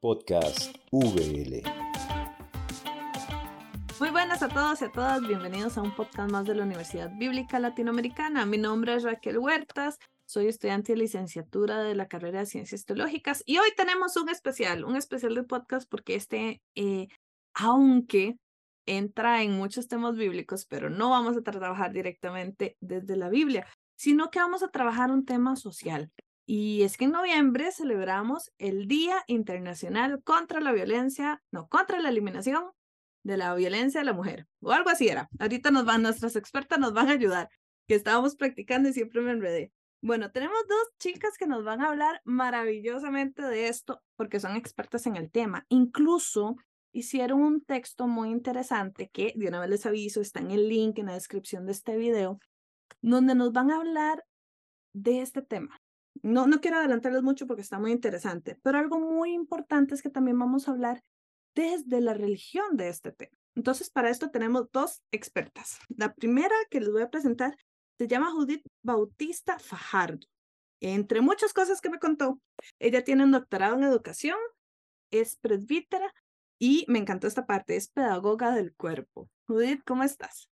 Podcast VL. Muy buenas a todos y a todas, bienvenidos a un podcast más de la Universidad Bíblica Latinoamericana. Mi nombre es Raquel Huertas, soy estudiante de licenciatura de la carrera de Ciencias Teológicas y hoy tenemos un especial, un especial de podcast porque este, eh, aunque entra en muchos temas bíblicos, pero no vamos a trabajar directamente desde la Biblia, sino que vamos a trabajar un tema social. Y es que en noviembre celebramos el Día Internacional contra la Violencia, no, contra la eliminación de la violencia a la mujer, o algo así era. Ahorita nos van, nuestras expertas nos van a ayudar, que estábamos practicando y siempre me enredé. Bueno, tenemos dos chicas que nos van a hablar maravillosamente de esto porque son expertas en el tema. Incluso hicieron un texto muy interesante que de una vez les aviso, está en el link en la descripción de este video, donde nos van a hablar de este tema. No, no quiero adelantarles mucho porque está muy interesante, pero algo muy importante es que también vamos a hablar desde la religión de este tema. Entonces, para esto tenemos dos expertas. La primera que les voy a presentar se llama Judith Bautista Fajardo. Entre muchas cosas que me contó, ella tiene un doctorado en educación, es presbítera y me encantó esta parte, es pedagoga del cuerpo. Judith, ¿cómo estás?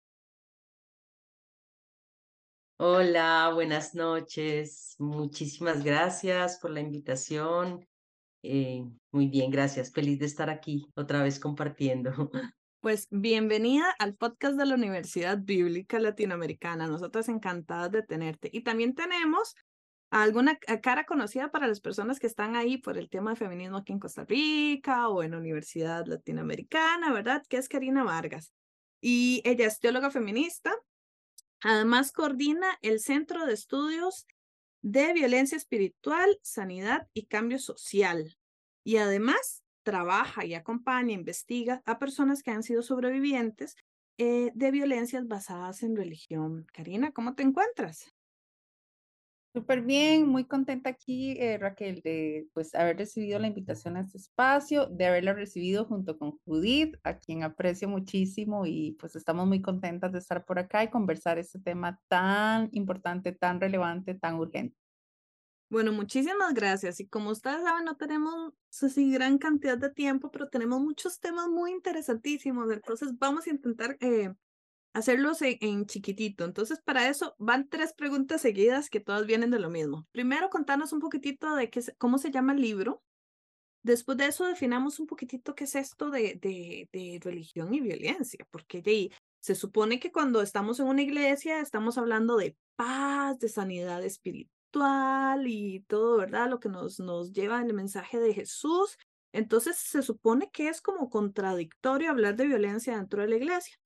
Hola, buenas noches. Muchísimas gracias por la invitación. Eh, muy bien, gracias. Feliz de estar aquí otra vez compartiendo. Pues bienvenida al podcast de la Universidad Bíblica Latinoamericana. Nosotras encantadas de tenerte. Y también tenemos alguna cara conocida para las personas que están ahí por el tema de feminismo aquí en Costa Rica o en Universidad Latinoamericana, ¿verdad? Que es Karina Vargas. Y ella es teóloga feminista, Además, coordina el Centro de Estudios de Violencia Espiritual, Sanidad y Cambio Social. Y además, trabaja y acompaña, investiga a personas que han sido sobrevivientes eh, de violencias basadas en religión. Karina, ¿cómo te encuentras? Súper bien, muy contenta aquí, eh, Raquel, de pues haber recibido la invitación a este espacio, de haberla recibido junto con Judith, a quien aprecio muchísimo y pues estamos muy contentas de estar por acá y conversar este tema tan importante, tan relevante, tan urgente. Bueno, muchísimas gracias. Y como ustedes saben, no tenemos así gran cantidad de tiempo, pero tenemos muchos temas muy interesantísimos. Entonces vamos a intentar eh, hacerlos en, chiquitito. Entonces, para eso van tres preguntas seguidas que todas vienen de lo mismo. Primero, contanos un poquitito de qué, cómo se llama el libro. Después de eso, definamos un poquitito qué es esto de, de, religión y violencia, porque de, se supone que cuando estamos en una iglesia estamos hablando de paz, de sanidad espiritual y todo, ¿verdad? Lo que nos, nos lleva el mensaje de Jesús. Entonces, se supone que es como contradictorio hablar de violencia dentro de la iglesia.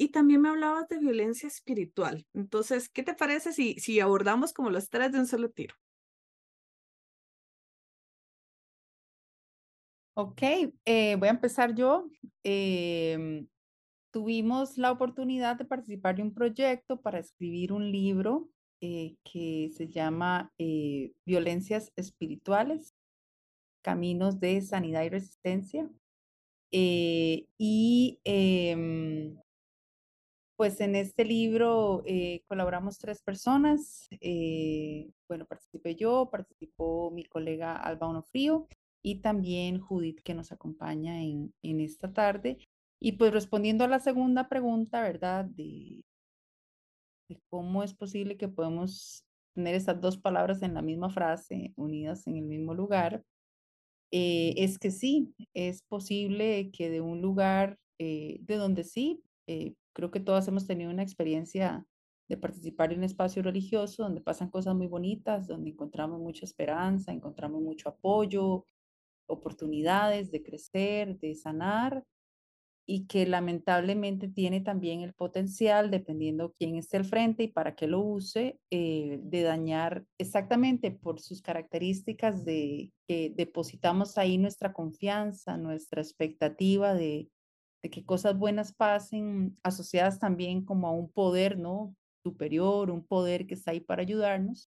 Y también me hablabas de violencia espiritual. Entonces, ¿qué te parece si, si abordamos como los tres de un solo tiro? Ok, eh, voy a empezar yo. Em, tuvimos la oportunidad de participar de un proyecto para escribir un libro eh, que se llama eh, Violencias Espirituales, Caminos de Sanidad y Resistencia. y em, pues en este libro eh, colaboramos tres personas. Eh, bueno, participé yo, participó mi colega Alba Onofrío y también Judith que nos acompaña en, en esta tarde. Y pues respondiendo a la segunda pregunta, ¿verdad? De, cómo es posible que podemos tener estas dos palabras en la misma frase, unidas en el mismo lugar, eh, es que sí, es posible que de un lugar de donde sí Creo que todas hemos tenido una experiencia de participar en un espacio religioso donde pasan cosas muy bonitas, donde encontramos mucha esperanza, encontramos mucho apoyo, oportunidades de crecer, de sanar y que lamentablemente tiene también el potencial, dependiendo quién esté al frente y para qué lo use, eh, de dañar exactamente por sus características de que depositamos ahí nuestra confianza, nuestra expectativa de, de que cosas buenas pasen, asociadas también como a un poder, ¿no? Superior, un poder que está ahí para ayudarnos.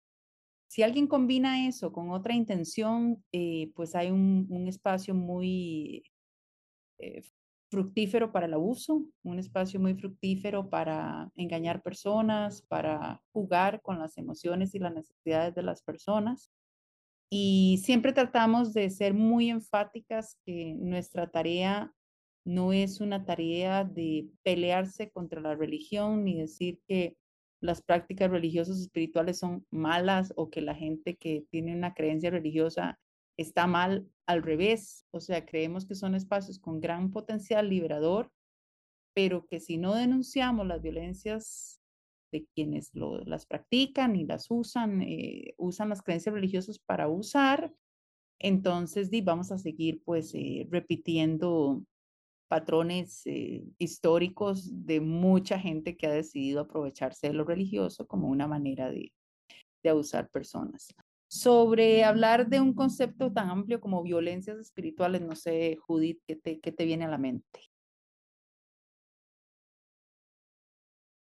Si alguien combina eso con otra intención, eh, pues hay un, espacio muy eh, fructífero para el abuso, un espacio muy fructífero para engañar personas, para jugar con las emociones y las necesidades de las personas. y siempre tratamos de ser muy enfáticas que nuestra tarea no es una tarea de pelearse contra la religión ni decir que las prácticas religiosas espirituales son malas o que la gente que tiene una creencia religiosa está mal al revés. O sea, creemos que son espacios con gran potencial liberador, pero que si no denunciamos las violencias de quienes las practican y las usan, eh, usan las creencias religiosas para usar, entonces vamos a seguir pues eh, repitiendo patrones eh, históricos de mucha gente que ha decidido aprovecharse de lo religioso como una manera de, de abusar personas. Sobre hablar de un concepto tan amplio como violencias espirituales, no sé, Judith, ¿qué te, qué te viene a la mente?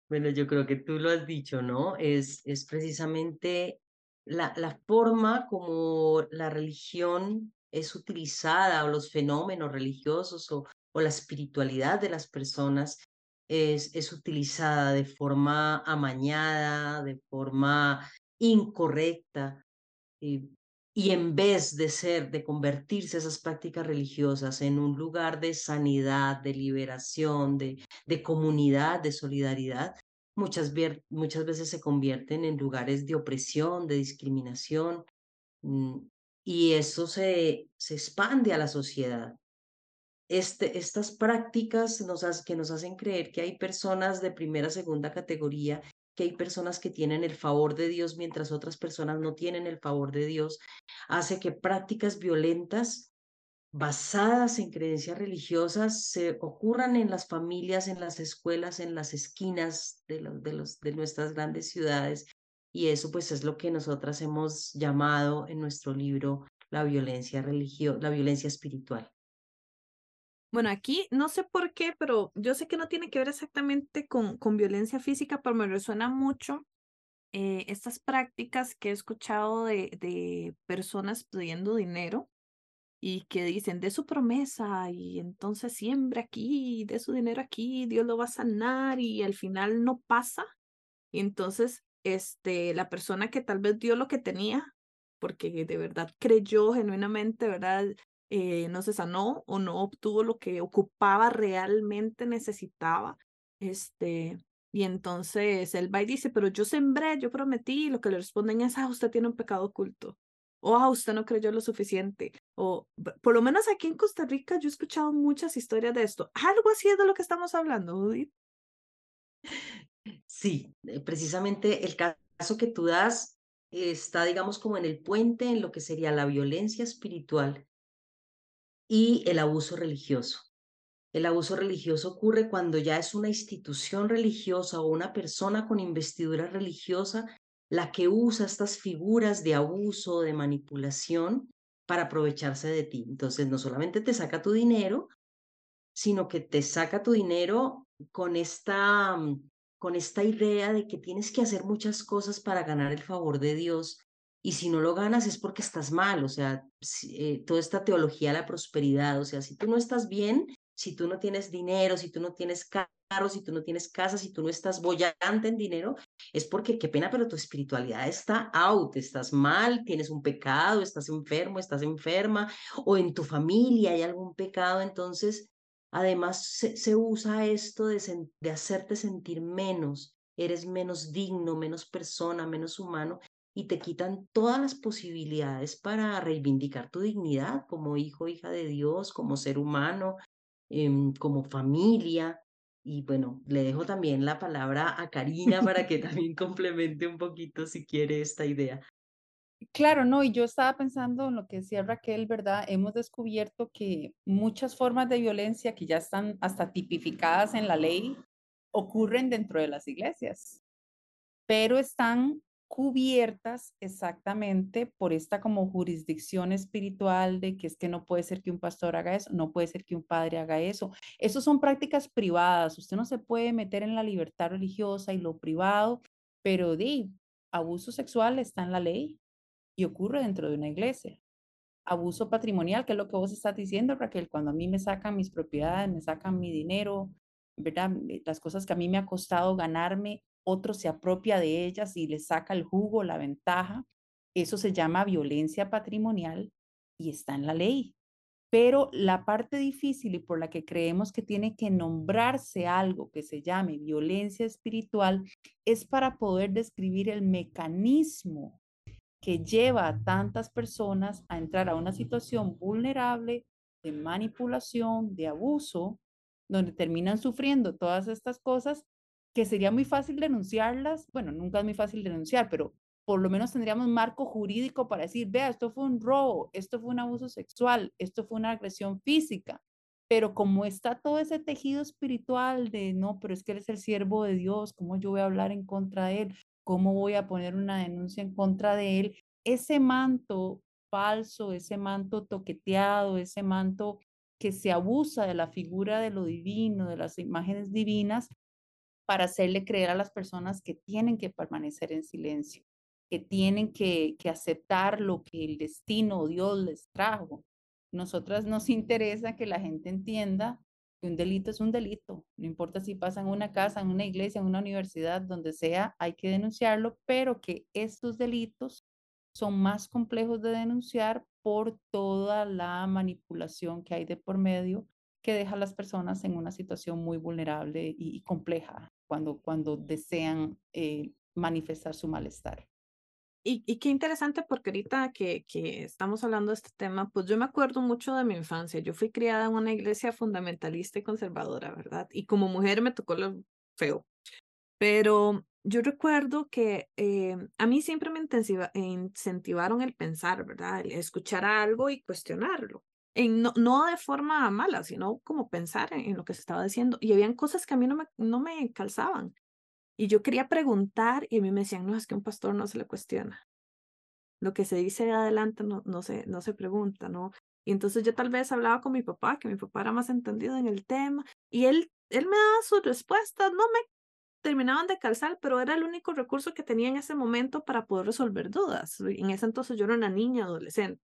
Bueno, yo creo que tú lo has dicho, ¿no? Es, es precisamente la, la forma como la religión es utilizada o los fenómenos religiosos o, o la espiritualidad de las personas es, es utilizada de forma amañada, de forma incorrecta. Y, y en vez de ser, de convertirse esas prácticas religiosas en un lugar de sanidad, de liberación, de, de comunidad, de solidaridad, muchas, muchas veces se convierten en lugares de opresión, de discriminación, mm, y eso se, se expande a la sociedad. Este, estas prácticas nos que nos hacen creer que hay personas de primera, segunda categoría, que hay personas que tienen el favor de Dios mientras otras personas no tienen el favor de Dios, hace que prácticas violentas basadas en creencias religiosas se ocurran en las familias, en las escuelas, en las esquinas de, de, nuestras grandes ciudades. Y eso pues es lo que nosotras hemos llamado en nuestro libro la violencia religiosa, la violencia espiritual. Bueno, aquí no sé por qué, pero yo sé que no tiene que ver exactamente con, con violencia física, pero me resuena mucho eh, estas prácticas que he escuchado de, de personas pidiendo dinero y que dicen, de su promesa y entonces siembra aquí, de su dinero aquí, Dios lo va a sanar y al final no pasa. Y entonces, este, la persona que tal vez dio lo que tenía, porque de verdad creyó genuinamente, ¿verdad? Eh, no se sanó o no obtuvo lo que ocupaba realmente necesitaba. Este, y entonces él va y dice, pero yo sembré, yo prometí, y lo que le responden es, ah, usted tiene un pecado oculto o a usted no creyó lo suficiente, o por lo menos aquí en Costa Rica yo he escuchado muchas historias de esto. Algo así es de lo que estamos hablando, Judith. Sí, eh, precisamente el caso que tú das está, digamos, como en el puente en lo que sería la violencia espiritual y el abuso religioso. El abuso religioso ocurre cuando ya es una institución religiosa o una persona con investidura religiosa la que usa estas figuras de abuso, de manipulación para aprovecharse de ti. Entonces, no solamente te saca tu dinero, sino que te saca tu dinero con esta, mm, con esta idea de que tienes que hacer muchas cosas para ganar el favor de Dios. Y si no lo ganas es porque estás mal, o sea, eh, toda esta teología de la prosperidad, o sea, si tú no estás bien, si tú no tienes dinero, si tú no tienes carro, si tú no tienes casa, si tú no estás bollante en dinero, es porque qué pena, pero tu espiritualidad está out, estás mal, tienes un pecado, estás enfermo, estás enferma, o en tu familia hay algún pecado, entonces además se, usa esto de, de hacerte sentir menos, eres menos digno, menos persona, menos humano, y te quitan todas las posibilidades para reivindicar tu dignidad como hijo, hija de Dios, como ser humano, Em, como familia. Y bueno, le dejo también la palabra a Karina para que también complemente un poquito si quiere esta idea. Claro, no, y yo estaba pensando en lo que decía Raquel, ¿verdad? Hemos descubierto que muchas formas de violencia que ya están hasta tipificadas en la ley ocurren dentro de las iglesias, pero están cubiertas exactamente por esta como jurisdicción espiritual de que es que no puede ser que un pastor haga eso, no puede ser que un padre haga eso. Eso son prácticas privadas. Usted no se puede meter en la libertad religiosa y lo privado, pero de abuso sexual está en la ley y ocurre dentro de una iglesia. Abuso patrimonial, que es lo que vos estás diciendo, Raquel, cuando a mí me sacan mis propiedades, me sacan mi dinero, ¿verdad? Las cosas que a mí me ha costado ganarme, otro se apropia de ellas y le saca el jugo, la ventaja. Eso se llama violencia patrimonial y está en la ley. Pero la parte difícil y por la que creemos que tiene que nombrarse algo que se llame violencia espiritual es para poder describir el mecanismo que lleva a tantas personas a entrar a una situación vulnerable de manipulación, de abuso, donde terminan sufriendo todas estas cosas que sería muy fácil denunciarlas. Bueno, nunca es muy fácil denunciar, pero por lo menos tendríamos marco jurídico para decir, vea, esto fue un robo, esto fue un abuso sexual, esto fue una agresión física. Pero como está todo ese tejido espiritual de, no, pero es que él es el siervo de Dios, ¿cómo yo voy a hablar en contra de él? ¿Cómo voy a poner una denuncia en contra de él? Ese manto falso, ese manto toqueteado, ese manto que se abusa de la figura de lo divino, de las imágenes divinas, para hacerle creer a las personas que tienen que permanecer en silencio que tienen que, aceptar lo que el destino o Dios les trajo. Nosotras nos interesa que la gente entienda que un delito es un delito, no importa si pasa en una casa, en una iglesia, en una universidad, donde sea, hay que denunciarlo, pero que estos delitos son más complejos de denunciar por toda la manipulación que hay de por medio que deja a las personas en una situación muy vulnerable y, compleja cuando, cuando desean eh, manifestar su malestar. Y, qué interesante porque ahorita que, que estamos hablando de este tema, pues yo me acuerdo mucho de mi infancia. Yo fui criada en una iglesia fundamentalista y conservadora, ¿verdad? Y como mujer me tocó lo feo. Pero yo recuerdo que eh, a mí siempre me incentivaron el pensar, ¿verdad? El escuchar algo y cuestionarlo. No de forma mala, sino como pensar en, lo que se estaba diciendo. Y habían cosas que a mí no me, no me calzaban. Y yo quería preguntar y a mí me decían, no, es que un pastor no se le cuestiona. Lo que se dice adelante no, no, se, no se pregunta, ¿no? Y entonces yo tal vez hablaba con mi papá, que mi papá era más entendido en el tema, y él, él me daba sus respuestas, no me terminaban de calzar, pero era el único recurso que tenía en ese momento para poder resolver dudas. En ese entonces yo era una niña adolescente.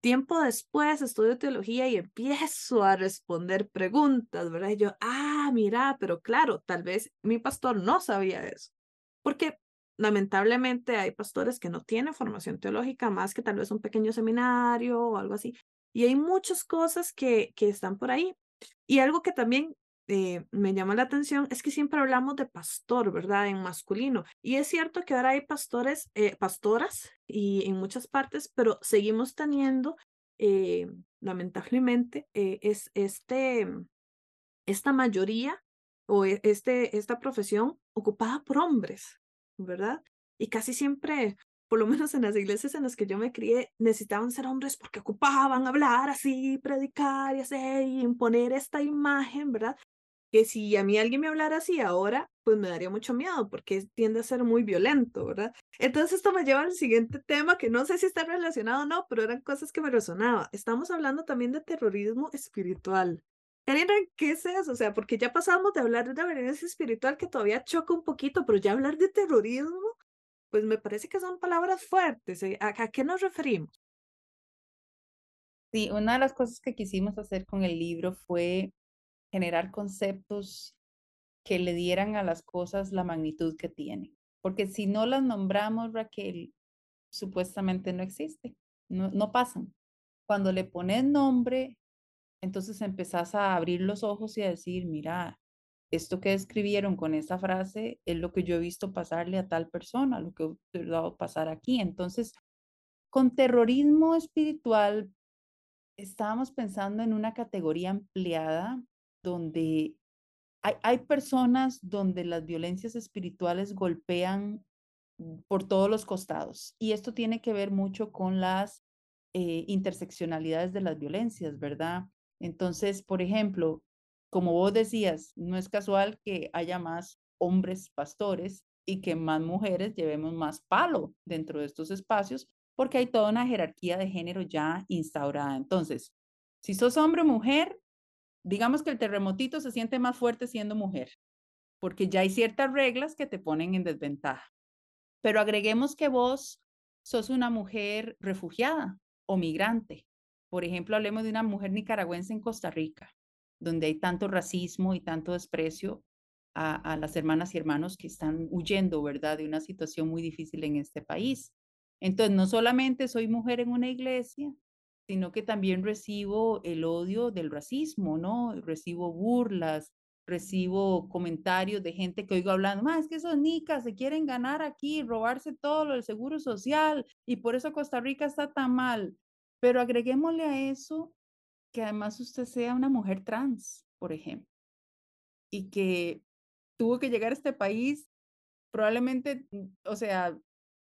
Tiempo después estudio teología y empiezo a responder preguntas, ¿verdad? Y yo, ah, mira, pero claro, tal vez mi pastor no sabía eso. Porque lamentablemente hay pastores que no tienen formación teológica más que tal vez un pequeño seminario o algo así. Y hay muchas cosas que, que están por ahí. Y algo que también eh, me llama la atención es que siempre hablamos de pastor, ¿verdad? En masculino. Y es cierto que ahora hay pastores, eh, pastoras y en muchas partes, pero seguimos teniendo, eh, lamentablemente, es este, esta mayoría o e, este, esta profesión ocupada por hombres, ¿verdad? Y casi siempre, por lo menos en las iglesias en las que yo me crié, necesitaban ser hombres porque ocupaban hablar así, predicar y hacer y imponer esta imagen, ¿verdad? Que si a mí alguien me hablara así ahora, pues me daría mucho miedo porque tiende a ser muy violento, ¿verdad? Entonces esto me lleva al siguiente tema que no sé si está relacionado o no, pero eran cosas que me resonaba. Estamos hablando también de terrorismo espiritual. Karina, ¿qué es eso? O sea, porque ya pasamos de hablar de la violencia espiritual que todavía choca un poquito, pero ya hablar de terrorismo, pues me parece que son palabras fuertes. ¿eh? ¿A, qué nos referimos? Sí, una de las cosas que quisimos hacer con el libro fue generar conceptos que le dieran a las cosas la magnitud que tienen. Porque si no las nombramos, Raquel, supuestamente no existe, no, no pasan. Cuando le pones nombre, entonces empezás a abrir los ojos y a decir, mira, esto que escribieron con esa frase es lo que yo he visto pasarle a tal persona, lo que he dado pasar aquí. Entonces, con terrorismo espiritual, estábamos pensando en una categoría ampliada donde hay, hay personas donde las violencias espirituales golpean por todos los costados. Y esto tiene que ver mucho con las eh, interseccionalidades de las violencias, ¿verdad? Entonces, por ejemplo, como vos decías, no es casual que haya más hombres pastores y que más mujeres llevemos más palo dentro de estos espacios, porque hay toda una jerarquía de género ya instaurada. Entonces, si sos hombre o mujer, digamos que el terremotito se siente más fuerte siendo mujer, porque ya hay ciertas reglas que te ponen en desventaja. Pero agreguemos que vos sos una mujer refugiada o migrante. Por ejemplo, hablemos de una mujer nicaragüense en Costa Rica, donde hay tanto racismo y tanto desprecio a, las hermanas y hermanos que están huyendo, ¿verdad?, de una situación muy difícil en este país. Entonces, no solamente soy mujer en una iglesia, sino que también recibo el odio del racismo, ¿no? Recibo burlas, recibo comentarios de gente que oigo hablando, más es que esos nicas se quieren ganar aquí, robarse todo lo del seguro social y por eso Costa Rica está tan mal. Pero agreguémosle a eso que además usted sea una mujer trans, por ejemplo, y que tuvo que llegar a este país, probablemente, mm, o sea,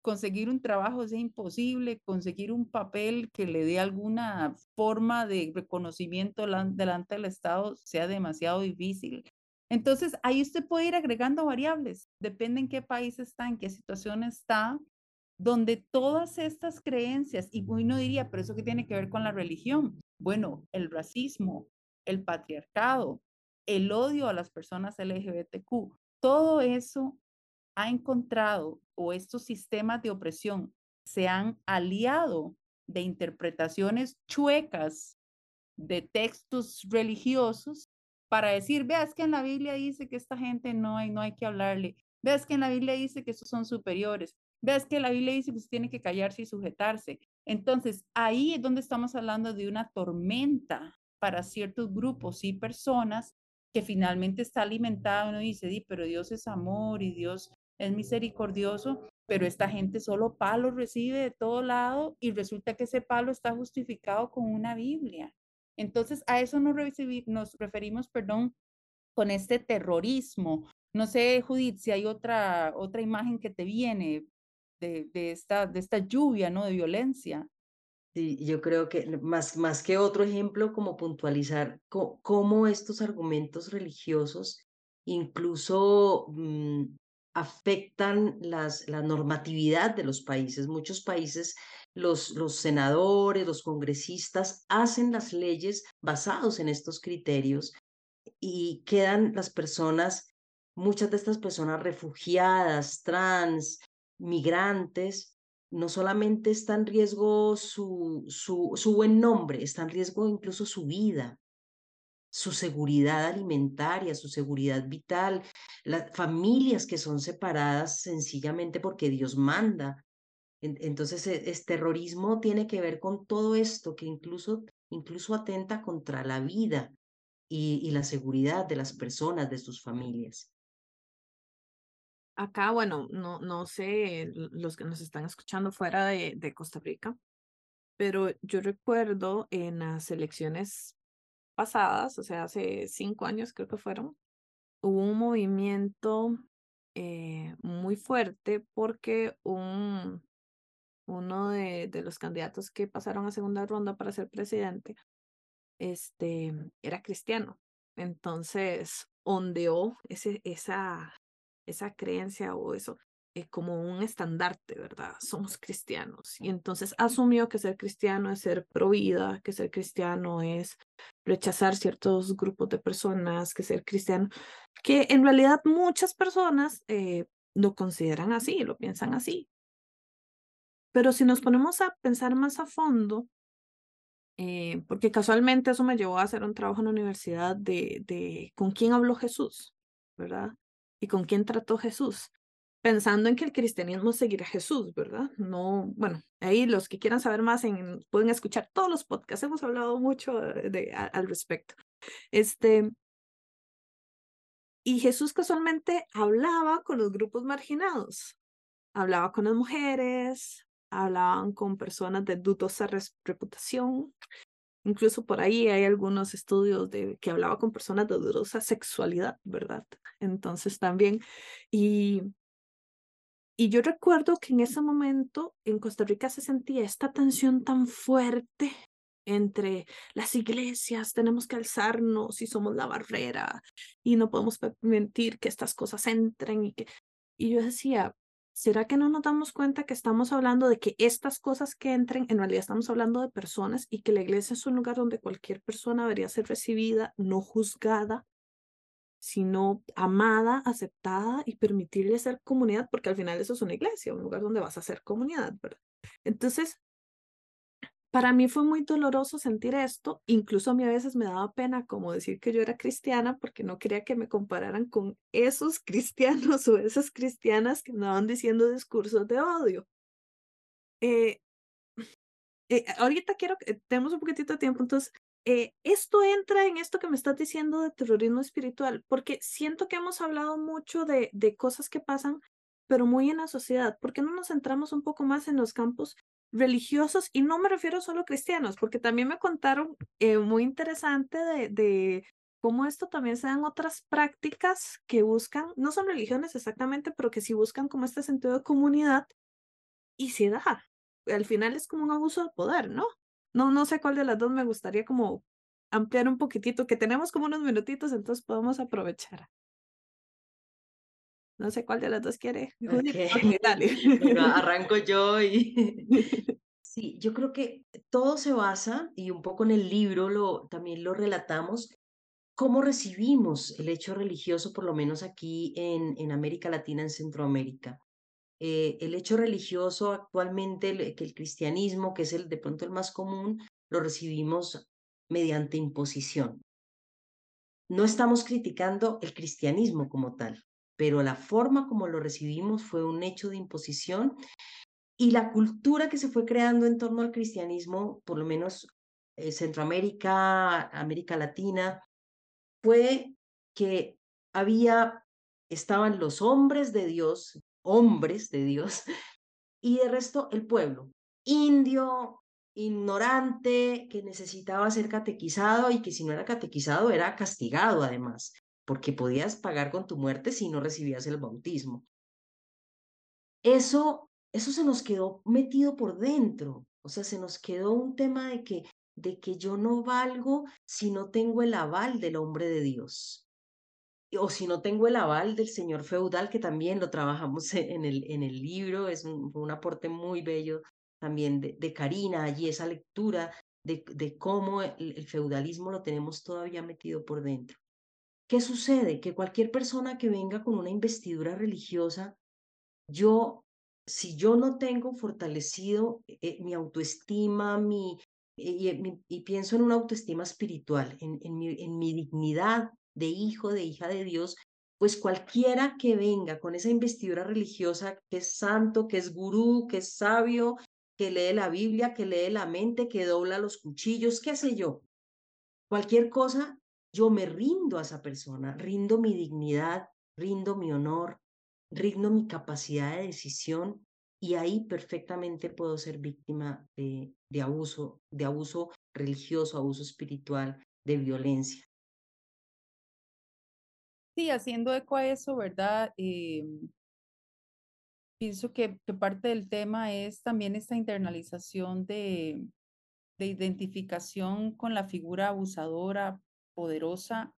conseguir un trabajo sea imposible, conseguir un papel que le dé alguna forma de reconocimiento delante del Estado sea demasiado difícil. Entonces, ahí usted puede ir agregando variables, depende en qué país está, en qué situación está, donde todas estas creencias, y uno diría, pero eso qué tiene que ver con la religión. Bueno, el racismo, el patriarcado, el odio a las personas LGBTQ, todo eso ha encontrado o estos sistemas de opresión se han aliado de interpretaciones chuecas de textos religiosos para decir, veas que en la Biblia dice que esta gente no hay, no hay que hablarle, veas que en la Biblia dice que estos son superiores, veas que la Biblia dice que tiene que callarse y sujetarse. Entonces, ahí es donde estamos hablando de una tormenta para ciertos grupos y personas que finalmente está alimentada, uno dice, Di, pero Dios es amor y Dios es misericordioso, pero esta gente solo palo recibe de todo lado y resulta que ese palo está justificado con una Biblia. Entonces, a eso nos, referimos, perdón, con este terrorismo. No sé, Judith, si hay otra, otra imagen que te viene de, de, esta, de esta lluvia, ¿no? De violencia. Sí, yo creo que más, más que otro ejemplo, como puntualizar cómo estos argumentos religiosos incluso mm, afectan las, la normatividad de los países. Muchos países, los, los senadores, los congresistas hacen las leyes basados en estos criterios y quedan las personas, muchas de estas personas refugiadas, trans, migrantes, no solamente está en riesgo su, su, su buen nombre, está en riesgo incluso su vida su seguridad alimentaria, su seguridad vital, las familias que son separadas sencillamente porque Dios manda. Entonces, el terrorismo tiene que ver con todo esto que incluso, incluso atenta contra la vida y, la seguridad de las personas, de sus familias. Acá, bueno, no, no sé los que nos están escuchando fuera de Costa Rica, pero yo recuerdo en las elecciones pasadas, o sea, hace cinco años creo que fueron, hubo un movimiento eh, muy fuerte porque un, uno de, de, los candidatos que pasaron a segunda ronda para ser presidente este, era cristiano. Entonces, ondeó ese, esa, esa creencia o eso eh, como un estandarte, ¿verdad? Somos cristianos. Y entonces asumió que ser cristiano es ser pro vida, que ser cristiano es rechazar ciertos grupos de personas, que ser cristiano, que en realidad muchas personas eh, lo consideran así, lo piensan así. Pero si nos ponemos a pensar más a fondo, eh, porque casualmente eso me llevó a hacer un trabajo en la universidad de, de con quién habló Jesús, ¿verdad? Y con quién trató Jesús pensando en que el cristianismo seguirá a Jesús, ¿verdad? No, bueno, ahí los que quieran saber más en, pueden escuchar todos los podcasts, hemos hablado mucho de, al respecto. Este, y Jesús casualmente hablaba con los grupos marginados, hablaba con las mujeres, hablaban con personas de dudosa reputación, incluso por ahí hay algunos estudios de que hablaba con personas de dudosa sexualidad, ¿verdad? Entonces también, y y yo recuerdo que en ese momento en Costa Rica se sentía esta tensión tan fuerte entre las iglesias, tenemos que alzarnos y somos la barrera y no podemos permitir que estas cosas entren y yo decía, ¿será que no nos damos cuenta que estamos hablando de que estas cosas que entren, en realidad estamos hablando de personas y que la iglesia es un lugar donde cualquier persona debería ser recibida, no juzgada, sino amada, aceptada y permitirle ser comunidad, porque al final eso es una iglesia, un lugar donde vas a ser comunidad, ¿verdad? Entonces, para mí fue muy doloroso sentir esto, incluso a mí a veces me daba pena como decir que yo era cristiana porque no quería que me compararan con esos cristianos o esas cristianas que andaban diciendo discursos de odio. eh, eh, ahorita quiero tenemos un poquitito de tiempo, entonces, eh, esto entra en esto que me estás diciendo de terrorismo espiritual, porque siento que hemos hablado mucho de, de cosas que pasan, pero muy en la sociedad. ¿Por qué no nos centramos un poco más en los campos religiosos? Y no me refiero solo a cristianos, porque también me contaron eh, muy interesante de, de cómo esto también se dan otras prácticas que buscan, no son religiones exactamente, pero que sí buscan como este sentido de comunidad y se da. Al final es como un abuso de poder, ¿no? No, no sé cuál de las dos me gustaría como ampliar un poquitito, que tenemos como unos minutitos, entonces podemos aprovechar. No sé cuál de las dos quiere. Dale. Bueno, arranco yo y sí, yo creo que todo se basa, y un poco en el libro lo, también lo relatamos, cómo recibimos el hecho religioso, por lo menos aquí en, en América Latina, en Centroamérica. Eh, el hecho religioso actualmente, el- que el cristianismo, que es el de pronto el más común, lo recibimos mediante imposición. No estamos criticando el cristianismo como tal, pero la forma como lo recibimos fue un hecho de imposición y la cultura que se fue creando en torno al cristianismo, por lo menos eh, Centroamérica, América Latina, fue que había, estaban los hombres de Dios, hombres de Dios, y de resto el pueblo, indio, ignorante, que necesitaba ser catequizado y que si no era catequizado era castigado además, porque podías pagar con tu muerte si no recibías el bautismo. Eso, eso se nos quedó metido por dentro, o sea, se nos quedó un tema de que, de que yo no valgo si no tengo el aval del hombre de Dios o si no tengo el aval del señor feudal, que también lo trabajamos en el, en el libro, es un, un aporte muy bello también de, de Karina, allí esa lectura de, de cómo el, feudalismo lo tenemos todavía metido por dentro. ¿Qué sucede? Que cualquier persona que venga con una investidura religiosa, yo, si yo no tengo fortalecido eh, mi autoestima, mi, y- mi- y pienso en una autoestima espiritual, en, en mi, en mi dignidad de hijo, de hija de Dios, pues cualquiera que venga con esa investidura religiosa, que es santo, que es gurú, que es sabio, que lee la Biblia, que lee la mente, que dobla los cuchillos, qué sé yo, cualquier cosa, yo me rindo a esa persona, rindo mi dignidad, rindo mi honor, rindo mi capacidad de decisión y ahí perfectamente puedo ser víctima de, de abuso, de abuso religioso, abuso espiritual, de violencia. Sí, haciendo eco a eso, ¿verdad? Em, pienso que, parte del tema es también esta internalización de, de identificación con la figura abusadora, poderosa,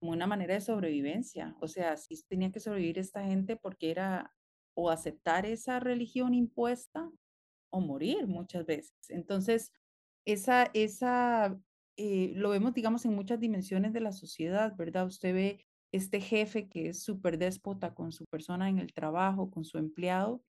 como una manera de sobrevivencia. O sea, si tenía que sobrevivir esta gente porque era o aceptar esa religión impuesta o morir muchas veces. Entonces, esa, esa, eh, lo vemos, digamos, en muchas dimensiones de la sociedad, ¿verdad? Usted ve este jefe que es súper déspota con su persona en el trabajo, con su empleado,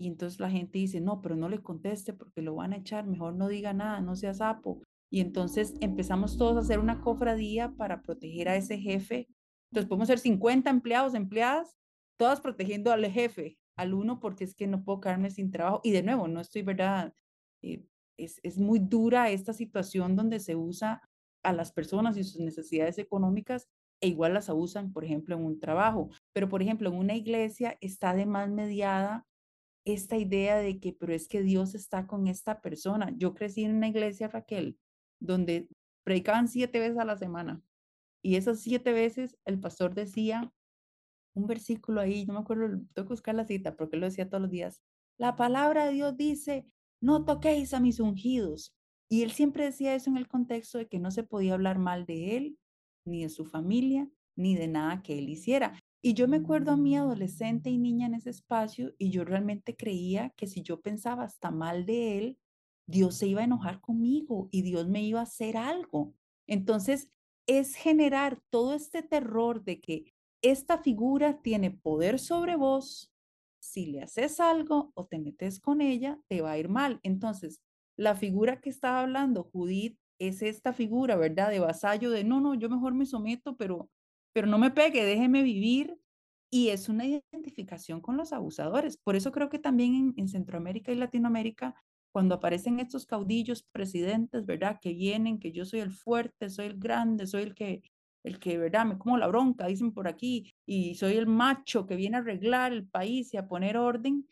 y entonces la gente dice, no, pero no le conteste porque lo van a echar, mejor no diga nada, no sea sapo. Y entonces empezamos todos a hacer una cofradía para proteger a ese jefe. Entonces podemos ser 50 empleados, empleadas, todas protegiendo al jefe, al uno, porque es que no puedo quedarme sin trabajo. Y de nuevo, no estoy, ¿verdad? Eh, es, es muy dura esta situación donde se usa a las personas y sus necesidades económicas e igual las abusan, por ejemplo, en un trabajo. Pero, por ejemplo, en una iglesia está además mediada esta idea de que, pero es que Dios está con esta persona. Yo crecí en una iglesia, Raquel, donde predicaban siete veces a la semana. Y esas siete veces el pastor decía un versículo ahí, no me acuerdo, tengo que buscar la cita porque lo decía todos los días. La palabra de Dios dice, no toquéis a mis ungidos. Y él siempre decía eso en el contexto de que no se podía hablar mal de él, ni de su familia, ni de nada que él hiciera. Y yo me acuerdo a mi adolescente y niña en ese espacio y yo realmente creía que si yo pensaba hasta mal de él, Dios se iba a enojar conmigo y Dios me iba a hacer algo. Entonces, es generar todo este terror de que esta figura tiene poder sobre vos. Si le haces algo o te metes con ella, te va a ir mal. Entonces, la figura que estaba hablando Judith es esta figura, ¿verdad? De vasallo, de no, no, yo mejor me someto, pero, pero no me pegue, déjeme vivir. y es una identificación con los abusadores. Por eso creo que también en, Centroamérica y Latinoamérica, cuando aparecen estos caudillos presidentes, ¿verdad? Que vienen, que yo soy el fuerte, soy el grande, soy el que, el que, ¿verdad? Me como la bronca, dicen por aquí, y soy el macho que viene a arreglar el país y a poner orden.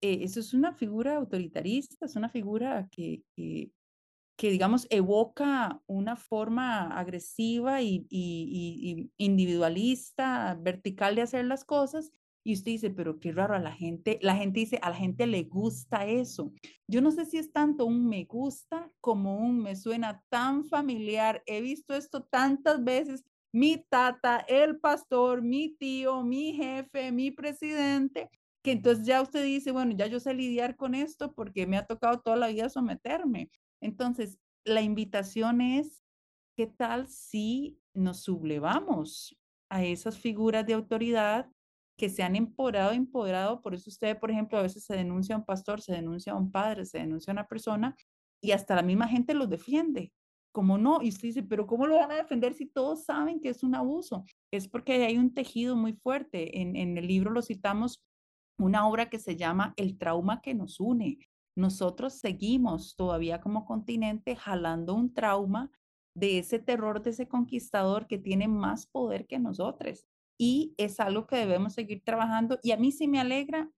Eh, eso es una figura autoritarista, es una figura que, que, que digamos, evoca una forma agresiva y, individualista, vertical de hacer las cosas. Y usted dice, pero qué raro, a la gente, la gente dice, a la gente le gusta eso. Yo no sé si es tanto un me gusta como un me suena tan familiar. He visto esto tantas veces. Mi tata, el pastor, mi tío, mi jefe, mi presidente, que entonces ya usted dice, bueno, ya yo sé lidiar con esto porque me ha tocado toda la vida someterme. Entonces, la invitación es, ¿qué tal si nos sublevamos a esas figuras de autoridad que se han empoderado, empoderado? Por eso usted, por ejemplo, a veces se denuncia a un pastor, se denuncia a un padre, se denuncia a una persona y hasta la misma gente los defiende. ¿Cómo no? Y usted dice, pero ¿cómo lo van a defender si todos saben que es un abuso? Es porque hay un tejido muy fuerte. En, en el libro lo citamos una obra que se llama El trauma que nos une nosotros seguimos todavía como continente jalando un trauma de ese terror de ese conquistador que tiene más poder que nosotros. Y es algo que debemos seguir trabajando. Y a mí sí me alegra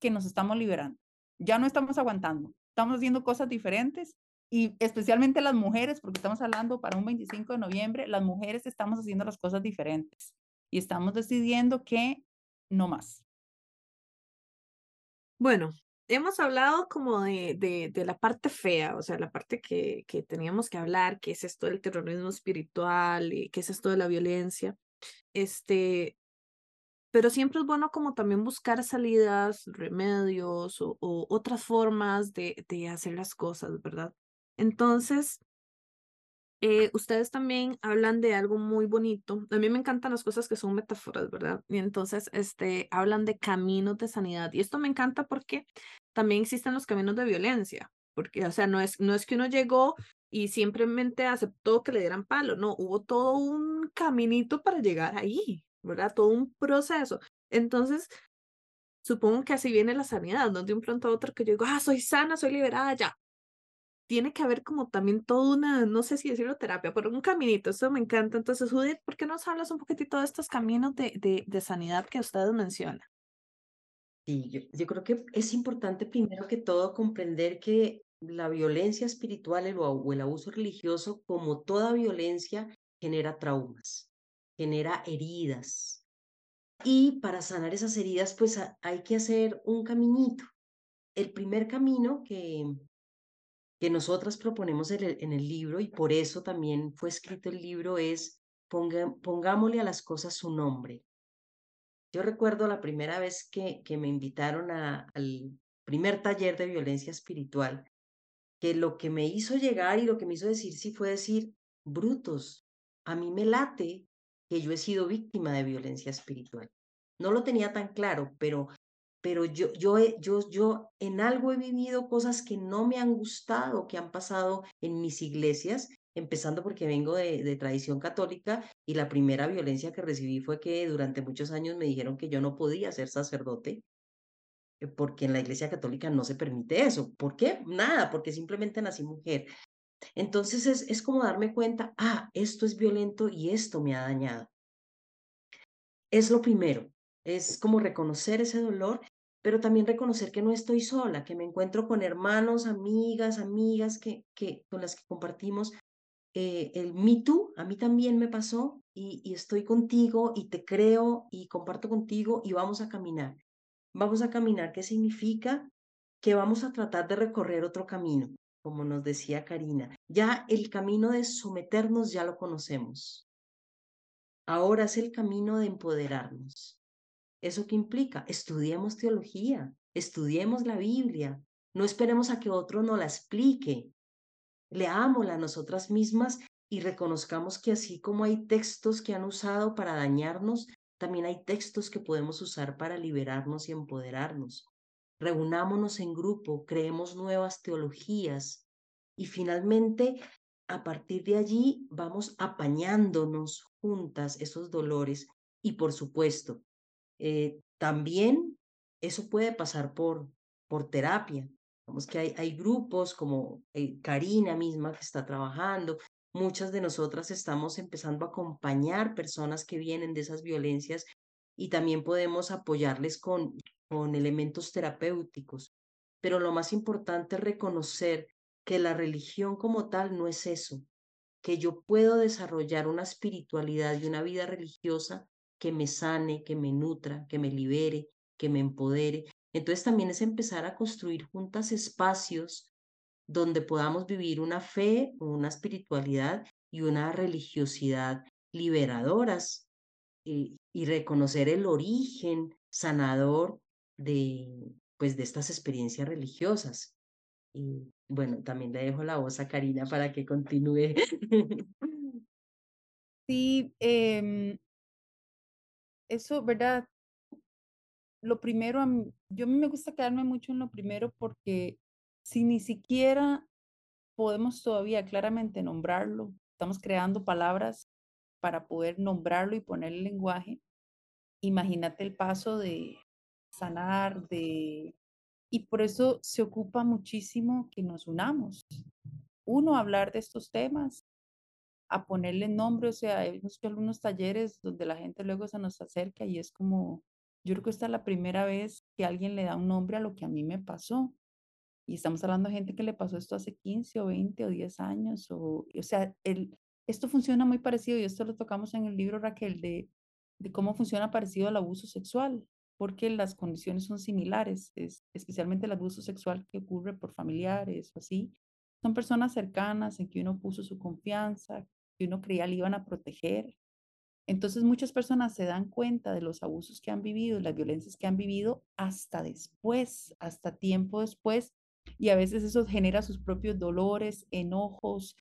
que nos estamos liberando. Ya no estamos aguantando. Estamos haciendo cosas diferentes y especialmente las mujeres, porque estamos hablando para un 25 de noviembre, las mujeres estamos haciendo las cosas diferentes y estamos decidiendo que no más. Bueno, hemos hablado como de, de, de, la parte fea, o sea, la parte que, que teníamos que hablar, que es esto del terrorismo espiritual y que es esto de la violencia. Este, pero siempre es bueno como también buscar salidas, remedios o, otras formas de, de hacer las cosas, ¿verdad? Entonces, eh, ustedes también hablan de algo muy bonito. A mí me encantan las cosas que son metáforas, ¿verdad? Y entonces, este, hablan de caminos de sanidad. Y esto me encanta porque también existen los caminos de violencia. Porque, o sea, no es, no es que uno llegó y simplemente aceptó que le dieran palo. No, hubo todo un caminito para llegar ahí, ¿verdad? Todo un proceso. Entonces, supongo que así viene la sanidad, no de un pronto a otro que yo digo, ah, soy sana, soy liberada, ya, tiene que haber como también toda una, no sé si decirlo terapia, pero un caminito, eso me encanta. Entonces, Judith, ¿por qué nos hablas un poquitito de estos caminos de, de, de sanidad que ustedes mencionan? Sí, yo, yo, creo que es importante primero que todo comprender que la violencia espiritual el, o el abuso religioso, como toda violencia, genera traumas, genera heridas. Y para sanar esas heridas, pues hay que hacer un caminito. El primer camino que, que nosotras proponemos en el, en el, libro y por eso también fue escrito el libro es ponga, pongámosle a las cosas su nombre. Yo recuerdo la primera vez que, que me invitaron al primer taller de violencia espiritual, que lo que me hizo llegar y lo que me hizo decir sí fue decir, brutos, a mí me late que yo he sido víctima de violencia espiritual. No lo tenía tan claro, pero pero yo, yo, yo, yo en algo he vivido cosas que no me han gustado, que han pasado en mis iglesias, empezando porque vengo de, de, tradición católica y la primera violencia que recibí fue que durante muchos años me dijeron que yo no podía ser sacerdote eh, porque en la iglesia católica no se permite eso. ¿Por qué? Nada, porque simplemente nací mujer. Entonces es, es como darme cuenta, ah, esto es violento y esto me ha dañado. Es lo primero, es como reconocer ese dolor pero también reconocer que no estoy sola, que me encuentro con hermanos, amigas, amigas que, que, con las que compartimos eh, el Me Too, a mí también me pasó y, y estoy contigo y te creo y comparto contigo y vamos a caminar. Vamos a caminar, ¿qué significa? Que vamos a tratar de recorrer otro camino, como nos decía Karina. Ya el camino de someternos ya lo conocemos. Ahora es el camino de empoderarnos. ¿Eso qué implica? Estudiemos teología, estudiemos la Biblia, no esperemos a que otro nos la explique. Leámosla nosotras mismas y reconozcamos que así como hay textos que han usado para dañarnos, también hay textos que podemos usar para liberarnos y empoderarnos. Reunámonos en grupo, creemos nuevas teologías y finalmente a partir de allí vamos apañándonos juntas esos dolores y por supuesto Eh, también eso puede pasar por, por terapia. Vamos que hay, hay grupos como eh, Karina misma que está trabajando. Muchas de nosotras estamos empezando a acompañar personas que vienen de esas violencias y también podemos apoyarles con, con elementos terapéuticos. Pero lo más importante es reconocer que la religión como tal no es eso, que yo puedo desarrollar una espiritualidad y una vida religiosa que me sane, que me nutra, que me libere, que me empodere. Entonces también es empezar a construir juntas espacios donde podamos vivir una fe, una espiritualidad y una religiosidad liberadoras y, reconocer el origen sanador de, pues, de estas experiencias religiosas. Y bueno, también le dejo la voz a Karina para que continúe. Sí, em, eso, ¿verdad? Lo primero, yo a mí me gusta quedarme mucho en lo primero porque si ni siquiera podemos todavía claramente nombrarlo, estamos creando palabras para poder nombrarlo y ponerle lenguaje, imagínate el paso de sanar, de... Y por eso se ocupa muchísimo que nos unamos. Uno, hablar de estos temas, a ponerle nombre, o sea, hecho algunos talleres donde la gente luego se nos acerca y es como, yo creo que esta es la primera vez que alguien le da un nombre a lo que a mí me pasó. Y estamos hablando de gente que le pasó esto hace 15 o 20 o 10 años, o, o sea, el, esto funciona muy parecido, y esto lo tocamos en el libro Raquel, de, de cómo funciona parecido al abuso sexual, porque las condiciones son similares, es, especialmente el abuso sexual que ocurre por familiares o así. Son personas cercanas en que uno puso su confianza, que uno creía le iban a proteger. Entonces muchas personas se dan cuenta de los abusos que han vivido, las violencias que han vivido hasta después, hasta tiempo después, y a veces eso genera sus propios dolores, enojos,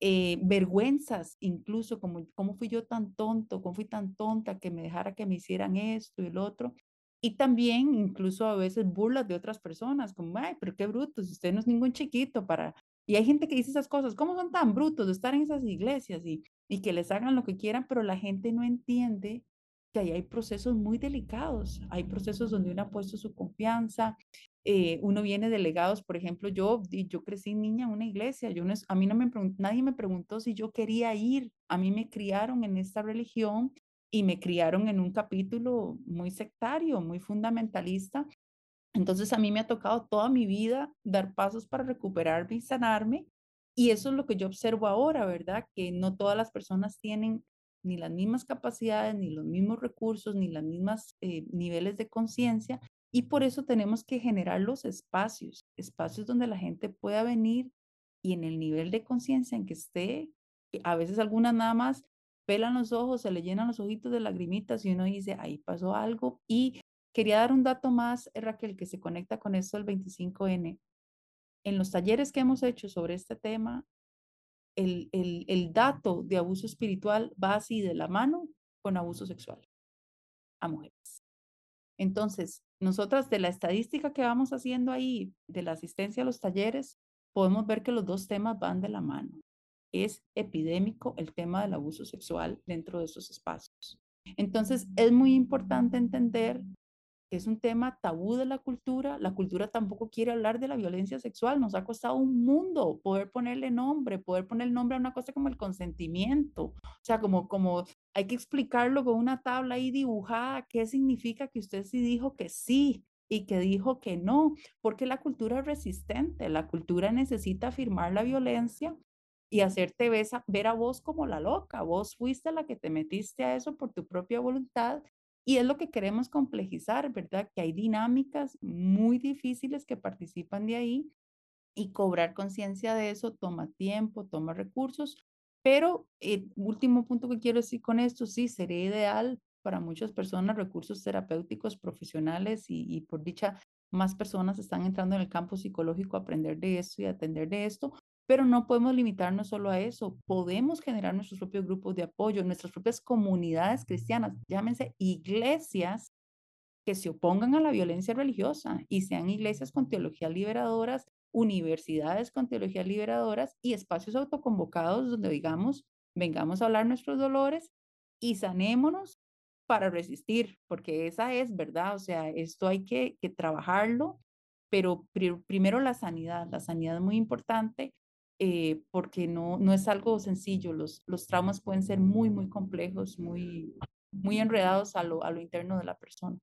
eh, vergüenzas, incluso como cómo fui yo tan tonto, cómo fui tan tonta que me dejara que me hicieran esto y el otro. Y también incluso a veces burlas de otras personas, como, ay, pero qué brutos, usted no es ningún chiquito para... Y hay gente que dice esas cosas, ¿cómo son tan brutos de estar en esas iglesias y, y que les hagan lo que quieran? Pero la gente no entiende que ahí hay procesos muy delicados, hay procesos donde uno ha puesto su confianza, eh, uno viene de legados, por ejemplo, yo, yo crecí niña en una iglesia, yo no, a mí no me nadie me preguntó si yo quería ir, a mí me criaron en esta religión y me criaron en un capítulo muy sectario, muy fundamentalista. Entonces a mí me ha tocado toda mi vida dar pasos para recuperarme y sanarme. Y eso es lo que yo observo ahora, ¿verdad? Que no todas las personas tienen ni las mismas capacidades, ni los mismos recursos, ni las mismas eh, niveles de conciencia. Y por eso tenemos que generar los espacios, espacios donde la gente pueda venir y en el nivel de conciencia en que esté, a veces algunas nada más pelan los ojos, se le llenan los ojitos de lagrimitas y uno dice, ahí pasó algo. Y quería dar un dato más, eh, Raquel, que se conecta con esto del 25N. En los talleres que hemos hecho sobre este tema, el, el, el dato de abuso espiritual va así de la mano con abuso sexual a mujeres. Entonces, nosotras de la estadística que vamos haciendo ahí, de la asistencia a los talleres, podemos ver que los dos temas van de la mano es epidémico el tema del abuso sexual dentro de esos espacios. Entonces, es muy importante entender que es un tema tabú de la cultura. La cultura tampoco quiere hablar de la violencia sexual. Nos ha costado un mundo poder ponerle nombre, poder poner nombre a una cosa como el consentimiento. O sea, como, como hay que explicarlo con una tabla ahí dibujada, qué significa que usted sí dijo que sí y que dijo que no, porque la cultura es resistente, la cultura necesita afirmar la violencia y hacerte ver a vos como la loca. Vos fuiste la que te metiste a eso por tu propia voluntad y es lo que queremos complejizar, ¿verdad? Que hay dinámicas muy difíciles que participan de ahí y cobrar conciencia de eso toma tiempo, toma recursos, pero el último punto que quiero decir con esto, sí, sería ideal para muchas personas recursos terapéuticos profesionales y, y por dicha más personas están entrando en el campo psicológico a aprender de esto y atender de esto, pero no podemos limitarnos solo a eso. Podemos generar nuestros propios grupos de apoyo, nuestras propias comunidades cristianas, llámense iglesias que se opongan a la violencia religiosa y sean iglesias con teologías liberadoras, universidades con teologías liberadoras y espacios autoconvocados donde digamos, vengamos a hablar nuestros dolores y sanémonos para resistir, porque esa es verdad, o sea, esto hay que, que trabajarlo, pero primero la sanidad, la sanidad es muy importante eh, porque no, no es algo sencillo, los, los traumas pueden ser muy, muy complejos, muy, muy enredados a lo, a lo interno de la persona.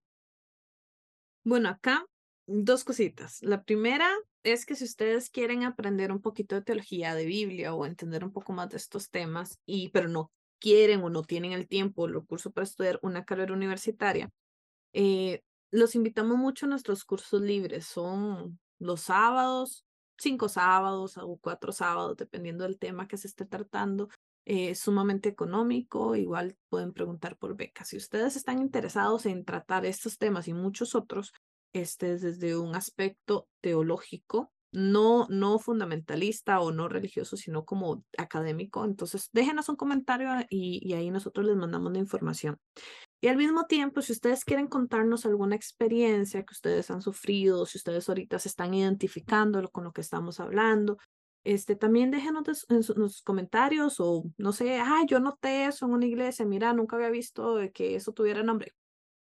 Bueno, acá dos cositas. La primera es que si ustedes quieren aprender un poquito de teología de Biblia o entender un poco más de estos temas, y pero no quieren o no tienen el tiempo o el recurso para estudiar una carrera universitaria, eh, los invitamos mucho a nuestros cursos libres. Son los sábados, cinco sábados o cuatro sábados, dependiendo del tema que se esté tratando. Eh, sumamente económico, igual pueden preguntar por becas. Si ustedes están interesados en tratar estos temas y muchos otros, este, desde un aspecto teológico, no, no fundamentalista o no religioso, sino como académico. Entonces, déjenos un comentario y, y ahí nosotros les mandamos la información. Y al mismo tiempo, si ustedes quieren contarnos alguna experiencia que ustedes han sufrido, si ustedes ahorita se están identificando con lo que estamos hablando, este, también déjenos en, sus comentarios o no sé, ah, yo noté eso en una iglesia, mira, nunca había visto que eso tuviera nombre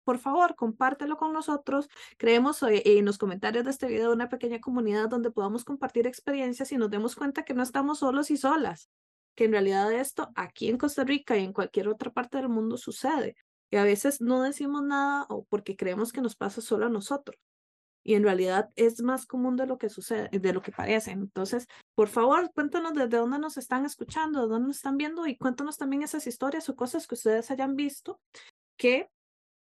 por favor, compártelo con nosotros. Creemos eh, en los comentarios de este video una pequeña comunidad donde podamos compartir experiencias y nos demos cuenta que no estamos solos y solas, que en realidad esto aquí en Costa Rica y en cualquier otra parte del mundo sucede. Y a veces no decimos nada o porque creemos que nos pasa solo a nosotros. Y en realidad es más común de lo que sucede, de lo que parece. Entonces, por favor, cuéntanos desde dónde nos están escuchando, de dónde nos están viendo y cuéntanos también esas historias o cosas que ustedes hayan visto que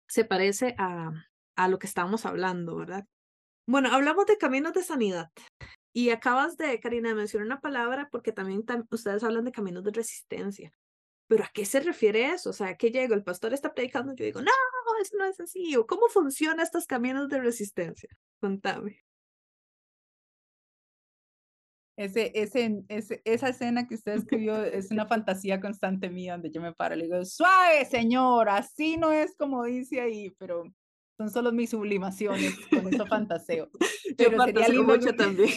se parece a, a lo que estamos hablando, ¿verdad? Bueno, hablamos de caminos de sanidad. Y acabas de, Karina, mencionar una palabra porque también ustedes hablan de caminos de resistencia. Pero ¿a qué se refiere eso? O sea, ¿qué llego? El pastor está predicando, yo digo, no, eso no es así. ¿O cómo funcionan estos caminos de resistencia? Contame. Ese, ese, ese, esa escena que usted escribió es una fantasía constante mía, donde yo me paro y le digo, suave, señor, así no es como dice ahí, pero son solo mis sublimaciones, con eso fantaseo. Pero yo sería lindo mucho también.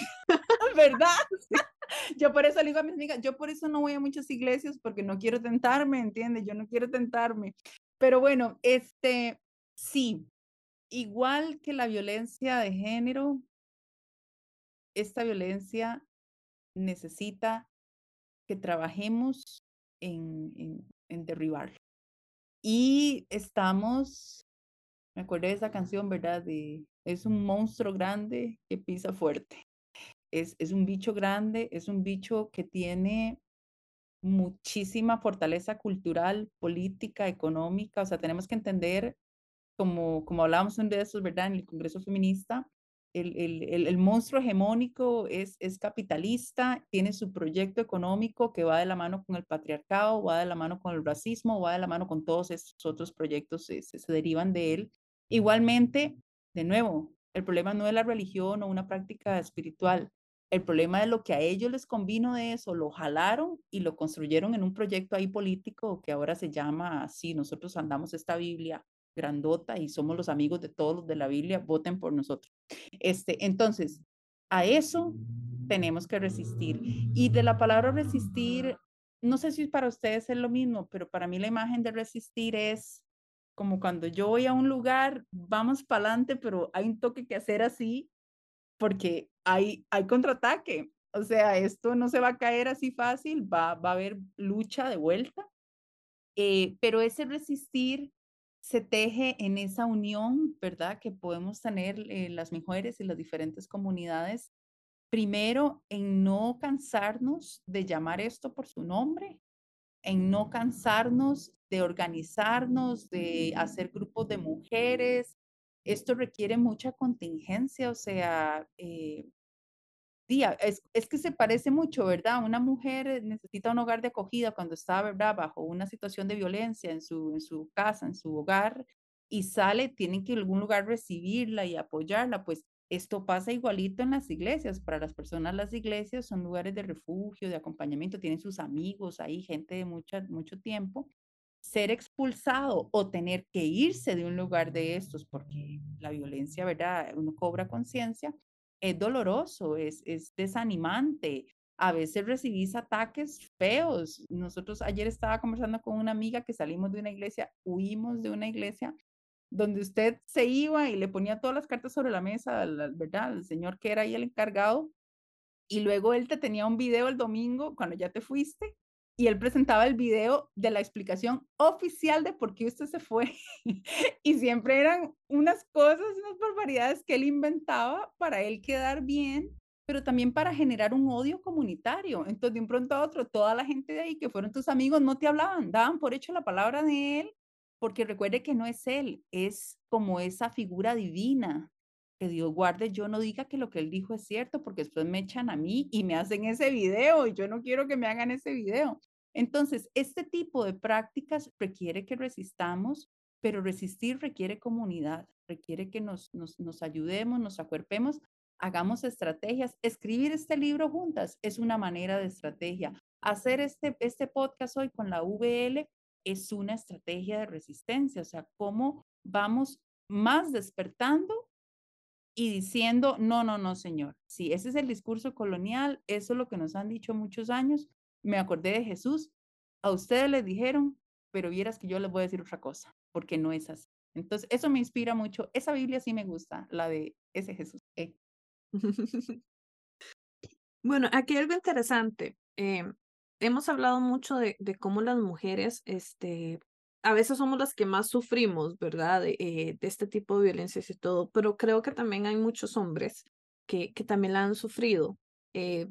¿Verdad? Yo por eso le digo a mis amigas, yo por eso no voy a muchas iglesias, porque no quiero tentarme, ¿entiendes? Yo no quiero tentarme. Pero bueno, este, sí, igual que la violencia de género, esta violencia necesita que trabajemos en, en, en derribarlo. Y estamos, me acuerdo de esa canción, ¿verdad? Es un monstruo grande que pisa fuerte. Es, es un bicho grande, es un bicho que tiene muchísima fortaleza cultural, política, económica. O sea, tenemos que entender, como, como hablábamos un de esos, ¿verdad? En el Congreso Feminista, el, el, monstruo hegemónico es, es capitalista, tiene su proyecto económico que va de la mano con el patriarcado, va de la mano con el racismo, va de la mano con todos esos otros proyectos, se, se, derivan de él. Igualmente, de nuevo, el problema no es la religión o una práctica espiritual, el problema es lo que a ellos les convino de eso, lo jalaron y lo construyeron en un proyecto ahí político que ahora se llama así, nosotros andamos esta Biblia grandota y somos los amigos de todos los de la Biblia, voten por nosotros. Este, entonces, a eso tenemos que resistir. Y de la palabra resistir, no sé si para ustedes es lo mismo, pero para mí la imagen de resistir es como cuando yo voy a un lugar, vamos para adelante, pero hay un toque que hacer así porque hay, hay contraataque. O sea, esto no se va a caer así fácil, va, va a haber lucha de vuelta. Eh, pero ese resistir se teje en esa unión, ¿verdad? Que podemos tener eh, las mujeres y las diferentes comunidades. Primero, en no cansarnos de llamar esto por su nombre, en no cansarnos de organizarnos, de hacer grupos de mujeres. Esto requiere mucha contingencia, o sea, eh, es, es, que se parece mucho, ¿verdad? Una mujer necesita un hogar de acogida cuando está, ¿verdad? Bajo una situación de violencia en su, en su casa, en su hogar, y sale, tienen que en algún lugar recibirla y apoyarla, pues esto pasa igualito en las iglesias. Para las personas, las iglesias son lugares de refugio, de acompañamiento, tienen sus amigos ahí, gente de mucha, mucho tiempo. Ser expulsado o tener que irse de un lugar de estos, porque la violencia, ¿verdad? Uno cobra conciencia, es doloroso, es, es desanimante. a veces recibís ataques feos. Nosotros ayer estaba conversando con una amiga que salimos de una iglesia, huimos de una iglesia donde usted se iba y le ponía todas las cartas sobre la mesa, ¿verdad? El señor que era ahí el encargado. Y luego él te tenía un video el domingo cuando ya te fuiste y él presentaba el video de la explicación oficial de por qué usted se fue. y siempre eran unas cosas, unas barbaridades que él inventaba para él quedar bien, pero también para generar un odio comunitario. Entonces, de un pronto a otro, toda la gente de ahí que fueron tus amigos no te hablaban, daban por hecho la palabra de él, porque recuerde que no es él, es como esa figura divina. Que Dios guarde, yo no diga que lo que él dijo es cierto, porque después me echan a mí y me hacen ese video y yo no quiero que me hagan ese video. Entonces, este tipo de prácticas requiere que resistamos, pero resistir requiere comunidad, requiere que nos, nos, ayudemos, nos acuerpemos, hagamos estrategias. Escribir este libro juntas es una manera de estrategia. Hacer este, este podcast hoy con la VL es una estrategia de resistencia, o sea, cómo vamos más despertando y diciendo, no, no, no, señor. Si ese es el discurso colonial, eso es lo que nos han dicho muchos años, me acordé de Jesús. A ustedes les dijeron, pero vieras que yo les voy a decir otra cosa, porque no es así. Entonces, eso me inspira mucho. Esa Biblia sí me gusta, la de ese Jesús. Eh. bueno, aquí hay algo interesante. Em, hemos hablado mucho de, de, cómo las mujeres, este, a veces somos las que más sufrimos, ¿verdad? De, eh, de, este tipo de violencias y todo, pero creo que también hay muchos hombres que, que también la han sufrido. Eh,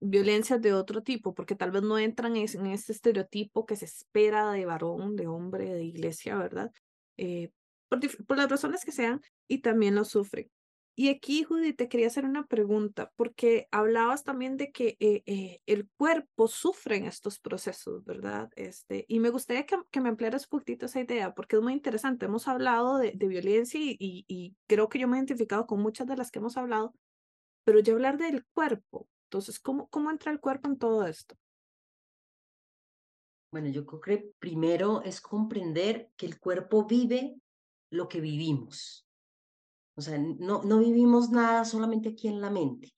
violencias de otro tipo, porque tal vez no entran en, este estereotipo que se espera de varón, de hombre, de iglesia, ¿verdad? Eh, por, las razones que sean, y también lo sufren. Y aquí, Judy, te quería hacer una pregunta, porque hablabas también de que eh, eh, el cuerpo sufre en estos procesos, ¿verdad? Este, y me gustaría que, que, me ampliaras un poquito esa idea, porque es muy interesante. Hemos hablado de, de violencia y, y, y, creo que yo me he identificado con muchas de las que hemos hablado, pero ya hablar del cuerpo, entonces, ¿cómo, cómo entra el cuerpo en todo esto? Bueno, yo creo que primero es comprender que el cuerpo vive lo que vivimos. O sea, no, no vivimos nada solamente aquí en la mente.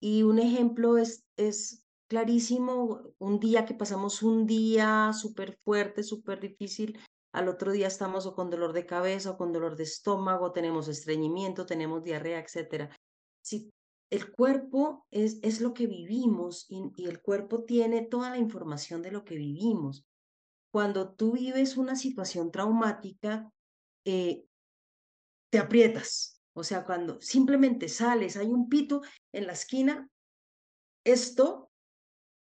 Y un ejemplo es, es clarísimo, un día que pasamos un día súper fuerte, súper difícil, al otro día estamos o con dolor de cabeza o con dolor de estómago, tenemos estreñimiento, tenemos diarrea, etc. Si el cuerpo es, es lo que vivimos y, el cuerpo tiene toda la información de lo que vivimos. Cuando tú vives una situación traumática, eh, te aprietas. O sea, cuando simplemente sales, hay un pito en la esquina, esto,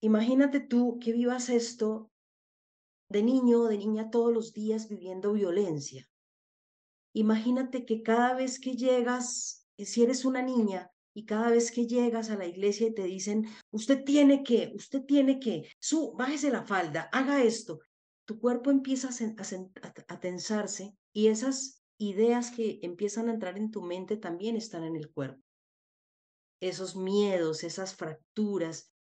imagínate tú que vivas esto de niño o de niña todos los días viviendo violencia. Imagínate que cada vez que llegas, si eres una niña, y cada vez que llegas a la iglesia y te dicen, usted tiene que, usted tiene que, su, bájese la falda, haga esto, tu cuerpo empieza a, tensarse y esas ideas que empiezan a entrar en tu mente también están en el cuerpo. Esos miedos, esas fracturas.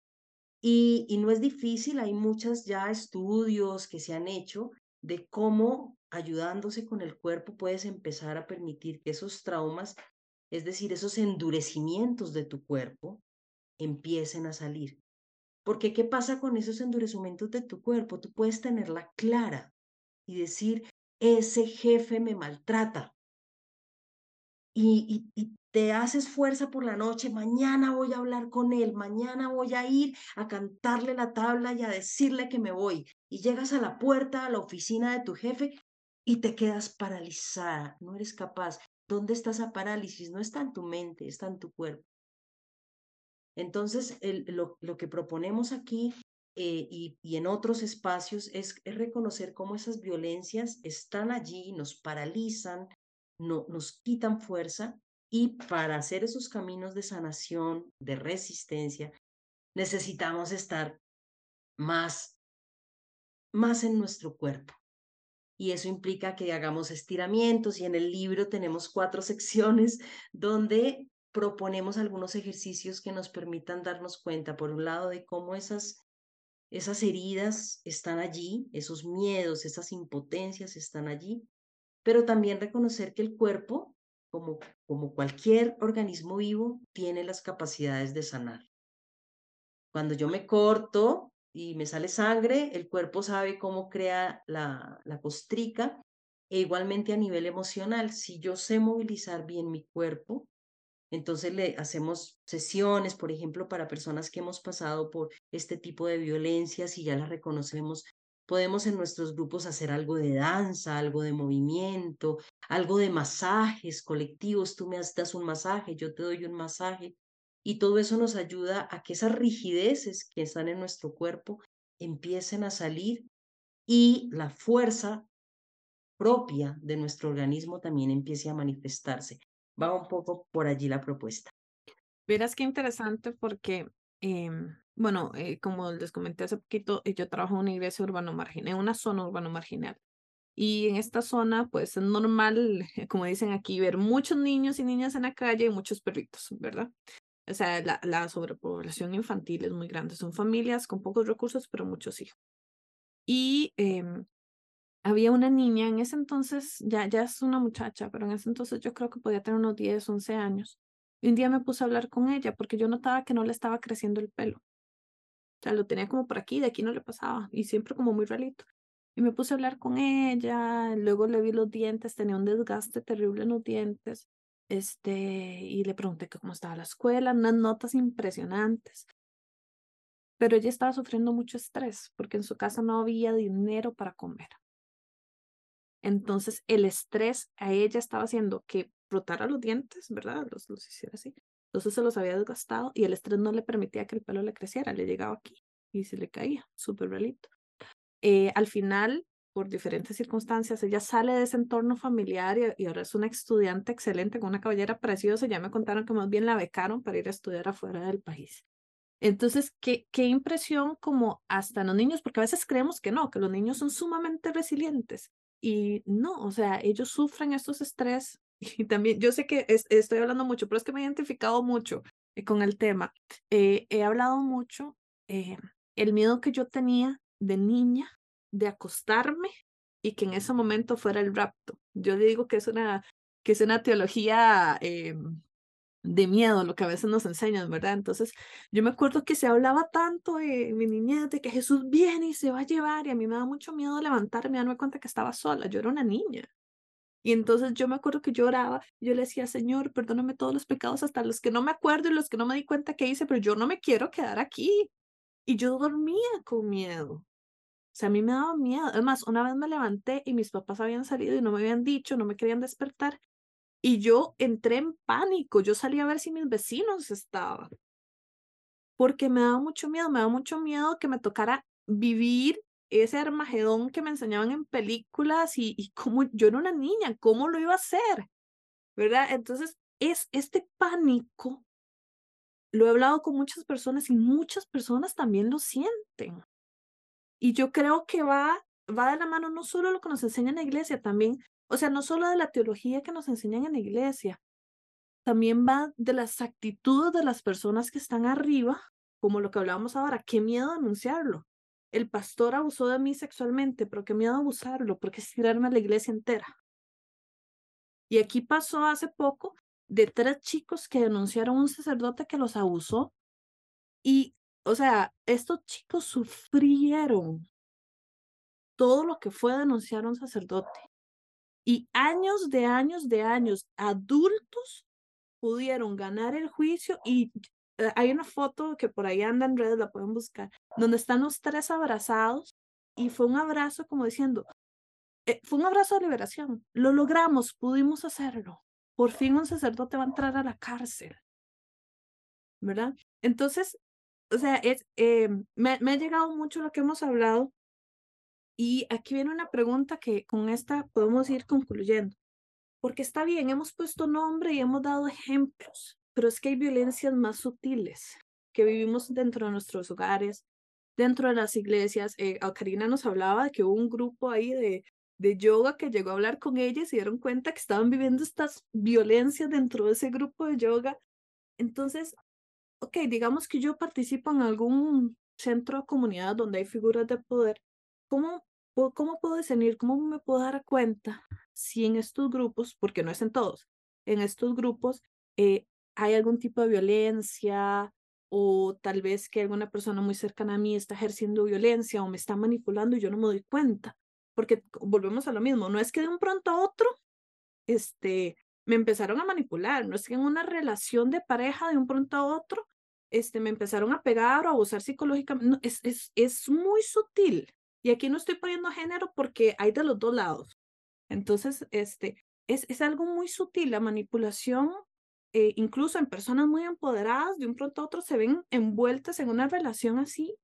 Y, y no es difícil, hay muchos ya estudios que se han hecho de cómo ayudándose con el cuerpo puedes empezar a permitir que esos traumas es decir, esos endurecimientos de tu cuerpo, empiecen a salir. Porque ¿qué pasa con esos endurecimientos de tu cuerpo? Tú puedes tenerla clara y decir, ese jefe me maltrata. Y, te haces fuerza por la noche, mañana voy a hablar con él, mañana voy a ir a cantarle la tabla y a decirle que me voy. Y llegas a la puerta, a la oficina de tu jefe y te quedas paralizada, no eres capaz. ¿Dónde está esa parálisis? No está en tu mente, está en tu cuerpo. Entonces, lo, que proponemos aquí eh, y, en otros espacios es, reconocer cómo esas violencias están allí, nos paralizan, no, nos quitan fuerza y para hacer esos caminos de sanación, de resistencia, necesitamos estar más, más en nuestro cuerpo. Y eso implica que hagamos estiramientos y en el libro tenemos cuatro secciones donde proponemos algunos ejercicios que nos permitan darnos cuenta, por un lado, de cómo esas, esas heridas están allí, esos miedos, esas impotencias están allí, pero también reconocer que el cuerpo, como, como cualquier organismo vivo, tiene las capacidades de sanar. Cuando yo me corto y me sale sangre, el cuerpo sabe cómo crea la, la costrica e igualmente a nivel emocional, si yo sé movilizar bien mi cuerpo, entonces le hacemos sesiones, por ejemplo, para personas que hemos pasado por este tipo de violencias y ya las reconocemos. Podemos en nuestros grupos hacer algo de danza, algo de movimiento, algo de masajes colectivos. Tú me das un masaje, yo te doy un masaje. Y todo eso nos ayuda a que esas rigideces que están en nuestro cuerpo empiecen a salir y la fuerza propia de nuestro organismo también empiece a manifestarse. Va un poco por allí la propuesta. Verás qué interesante porque, em, bueno, eh, como les comenté hace poquito, eh, yo trabajo en una iglesia urbano marginal, en una zona urbano marginal. Y en esta zona, pues es normal, como dicen aquí, ver muchos niños y niñas en la calle y muchos perritos, ¿verdad? O sea, la, la sobrepoblación infantil es muy grande. Son familias con pocos recursos, pero muchos hijos. Y em, había una niña, en ese entonces, ya, ya es una muchacha, pero en ese entonces yo creo que podía tener unos 10, 11 años. Y un día me puse a hablar con ella porque yo notaba que no le estaba creciendo el pelo. O sea, lo tenía como por aquí, de aquí no le pasaba, y siempre como muy ralito. Y me puse a hablar con ella, luego le vi los dientes, tenía un desgaste terrible en los dientes, este, y le pregunté cómo estaba la escuela, unas notas impresionantes. Pero ella estaba sufriendo mucho estrés porque en su casa no había dinero para comer. Entonces el estrés a ella estaba haciendo que frotara los dientes, ¿verdad? Los, los hiciera así. Entonces se los había desgastado y el estrés no le permitía que el pelo le creciera, le llegaba aquí y se le caía, súper relito. Eh, al final, por diferentes circunstancias, ella sale de ese entorno familiar y, ahora es una estudiante excelente con una cabellera preciosa. Ya me contaron que más bien la becaron para ir a estudiar afuera del país. Entonces, qué, qué impresión como hasta los niños, porque a veces creemos que no, que los niños son sumamente resilientes. Y no, o sea, ellos sufren estos estrés y también, yo sé que estoy hablando mucho, pero es que me he identificado mucho eh, con el tema. Eh, he hablado mucho eh, el miedo que yo tenía de niña de acostarme y que en ese momento fuera el rapto. Yo digo que es una, que es una teología em, de miedo, lo que a veces nos enseñan, ¿verdad? Entonces, yo me acuerdo que se hablaba tanto en mi niñez de que Jesús viene y se va a llevar, y a mí me da mucho miedo levantarme darme cuenta que estaba sola, yo era una niña. Y entonces yo me acuerdo que lloraba, yo le decía, Señor, perdóname todos los pecados, hasta los que no me acuerdo y los que no me di cuenta que hice, pero yo no me quiero quedar aquí. Y yo dormía con miedo. O sea, a mí me daba miedo. Además, una vez me levanté y mis papás habían salido y no me habían dicho, no me querían despertar. Y yo entré en pánico, yo salí a ver si mis vecinos estaban, porque me daba mucho miedo, me daba mucho miedo que me tocara vivir ese Armagedón que me enseñaban en películas y, y como yo era una niña, ¿cómo lo iba a hacer? ¿Verdad? Entonces, es este pánico, lo he hablado con muchas personas y muchas personas también lo sienten. Y yo creo que va, va de la mano no solo lo que nos enseña en la iglesia, también o sea, no solo de la teología que nos enseñan en la iglesia, también va de las actitudes de las personas que están arriba, como lo que hablábamos ahora, qué miedo anunciarlo. El pastor abusó de mí sexualmente, pero qué miedo abusarlo, porque es tirarme a la iglesia entera. Y aquí pasó hace poco de tres chicos que denunciaron a un sacerdote que los abusó. Y, o sea, estos chicos sufrieron todo lo que fue denunciar a un sacerdote. Y años de años de años, adultos pudieron ganar el juicio y eh, hay una foto que por ahí anda en redes, la pueden buscar, donde están los tres abrazados y fue un abrazo como diciendo, eh, fue un abrazo de liberación, lo logramos, pudimos hacerlo, por fin un sacerdote va a entrar a la cárcel, ¿verdad? Entonces, o sea, es, eh, me, me ha llegado mucho lo que hemos hablado y aquí viene una pregunta que con esta podemos ir concluyendo. Porque está bien, hemos puesto nombre y hemos dado ejemplos, pero es que hay violencias más sutiles que vivimos dentro de nuestros hogares, dentro de las iglesias. Eh, Karina nos hablaba de que hubo un grupo ahí de, de yoga que llegó a hablar con ella y dieron cuenta que estaban viviendo estas violencias dentro de ese grupo de yoga. Entonces, ok, digamos que yo participo en algún centro de comunidad donde hay figuras de poder ¿cómo, ¿cómo puedo discernir, cómo me puedo dar cuenta si en estos grupos, porque no es en todos, en estos grupos eh, hay algún tipo de violencia o tal vez que alguna persona muy cercana a mí está ejerciendo violencia o me está manipulando y yo no me doy cuenta. Porque volvemos a lo mismo, no es que de un pronto a otro, este, me empezaron a manipular, no es que en una relación de pareja de un pronto a otro, este, me empezaron a pegar o a abusar psicológicamente, no, es, es, es muy sutil. Y aquí no estoy poniendo género porque hay de los dos lados. Entonces, este, es, es algo muy sutil. La manipulación, eh, incluso en personas muy empoderadas, de un pronto a otro se ven envueltas en una relación así,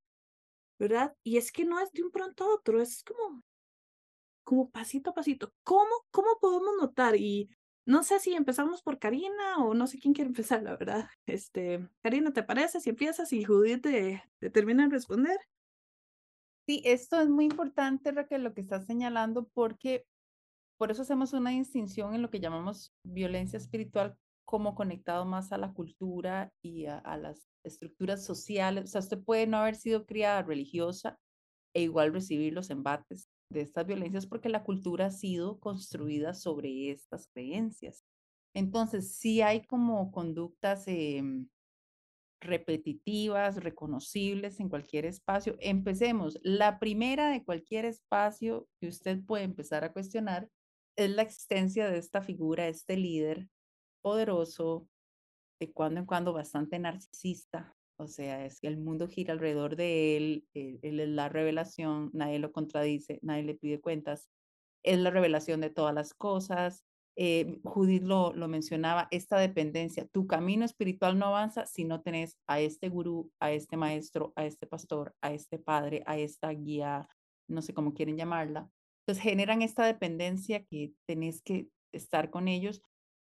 ¿verdad? Y es que no es de un pronto a otro, es como, como pasito a pasito. ¿Cómo, cómo podemos notar? Y no sé si empezamos por Karina o no sé quién quiere empezar, la verdad. Este, Karina, ¿te parece si empiezas y Judith te, te termina de responder? Sí, esto es muy importante, Raquel, lo que estás señalando, porque por eso hacemos una distinción en lo que llamamos violencia espiritual como conectado más a la cultura y a, las estructuras sociales. O sea, usted puede no haber sido criada religiosa e igual recibir los embates de estas violencias porque la cultura ha sido construida sobre estas creencias. Entonces, sí hay como conductas em, repetitivas, reconocibles en cualquier espacio. Empecemos. La primera de cualquier espacio que usted puede empezar a cuestionar es la existencia de esta figura, este líder poderoso, de cuando en cuando bastante narcisista. O sea, es que el mundo gira alrededor de él, él, él es la revelación, nadie lo contradice, nadie le pide cuentas, es la revelación de todas las cosas. Eh, Judith lo, lo mencionaba, esta dependencia, tu camino espiritual no avanza si no tenés a este gurú, a este maestro, a este pastor, a este padre, a esta guía, no sé cómo quieren llamarla, entonces generan esta dependencia que tenés que estar con ellos.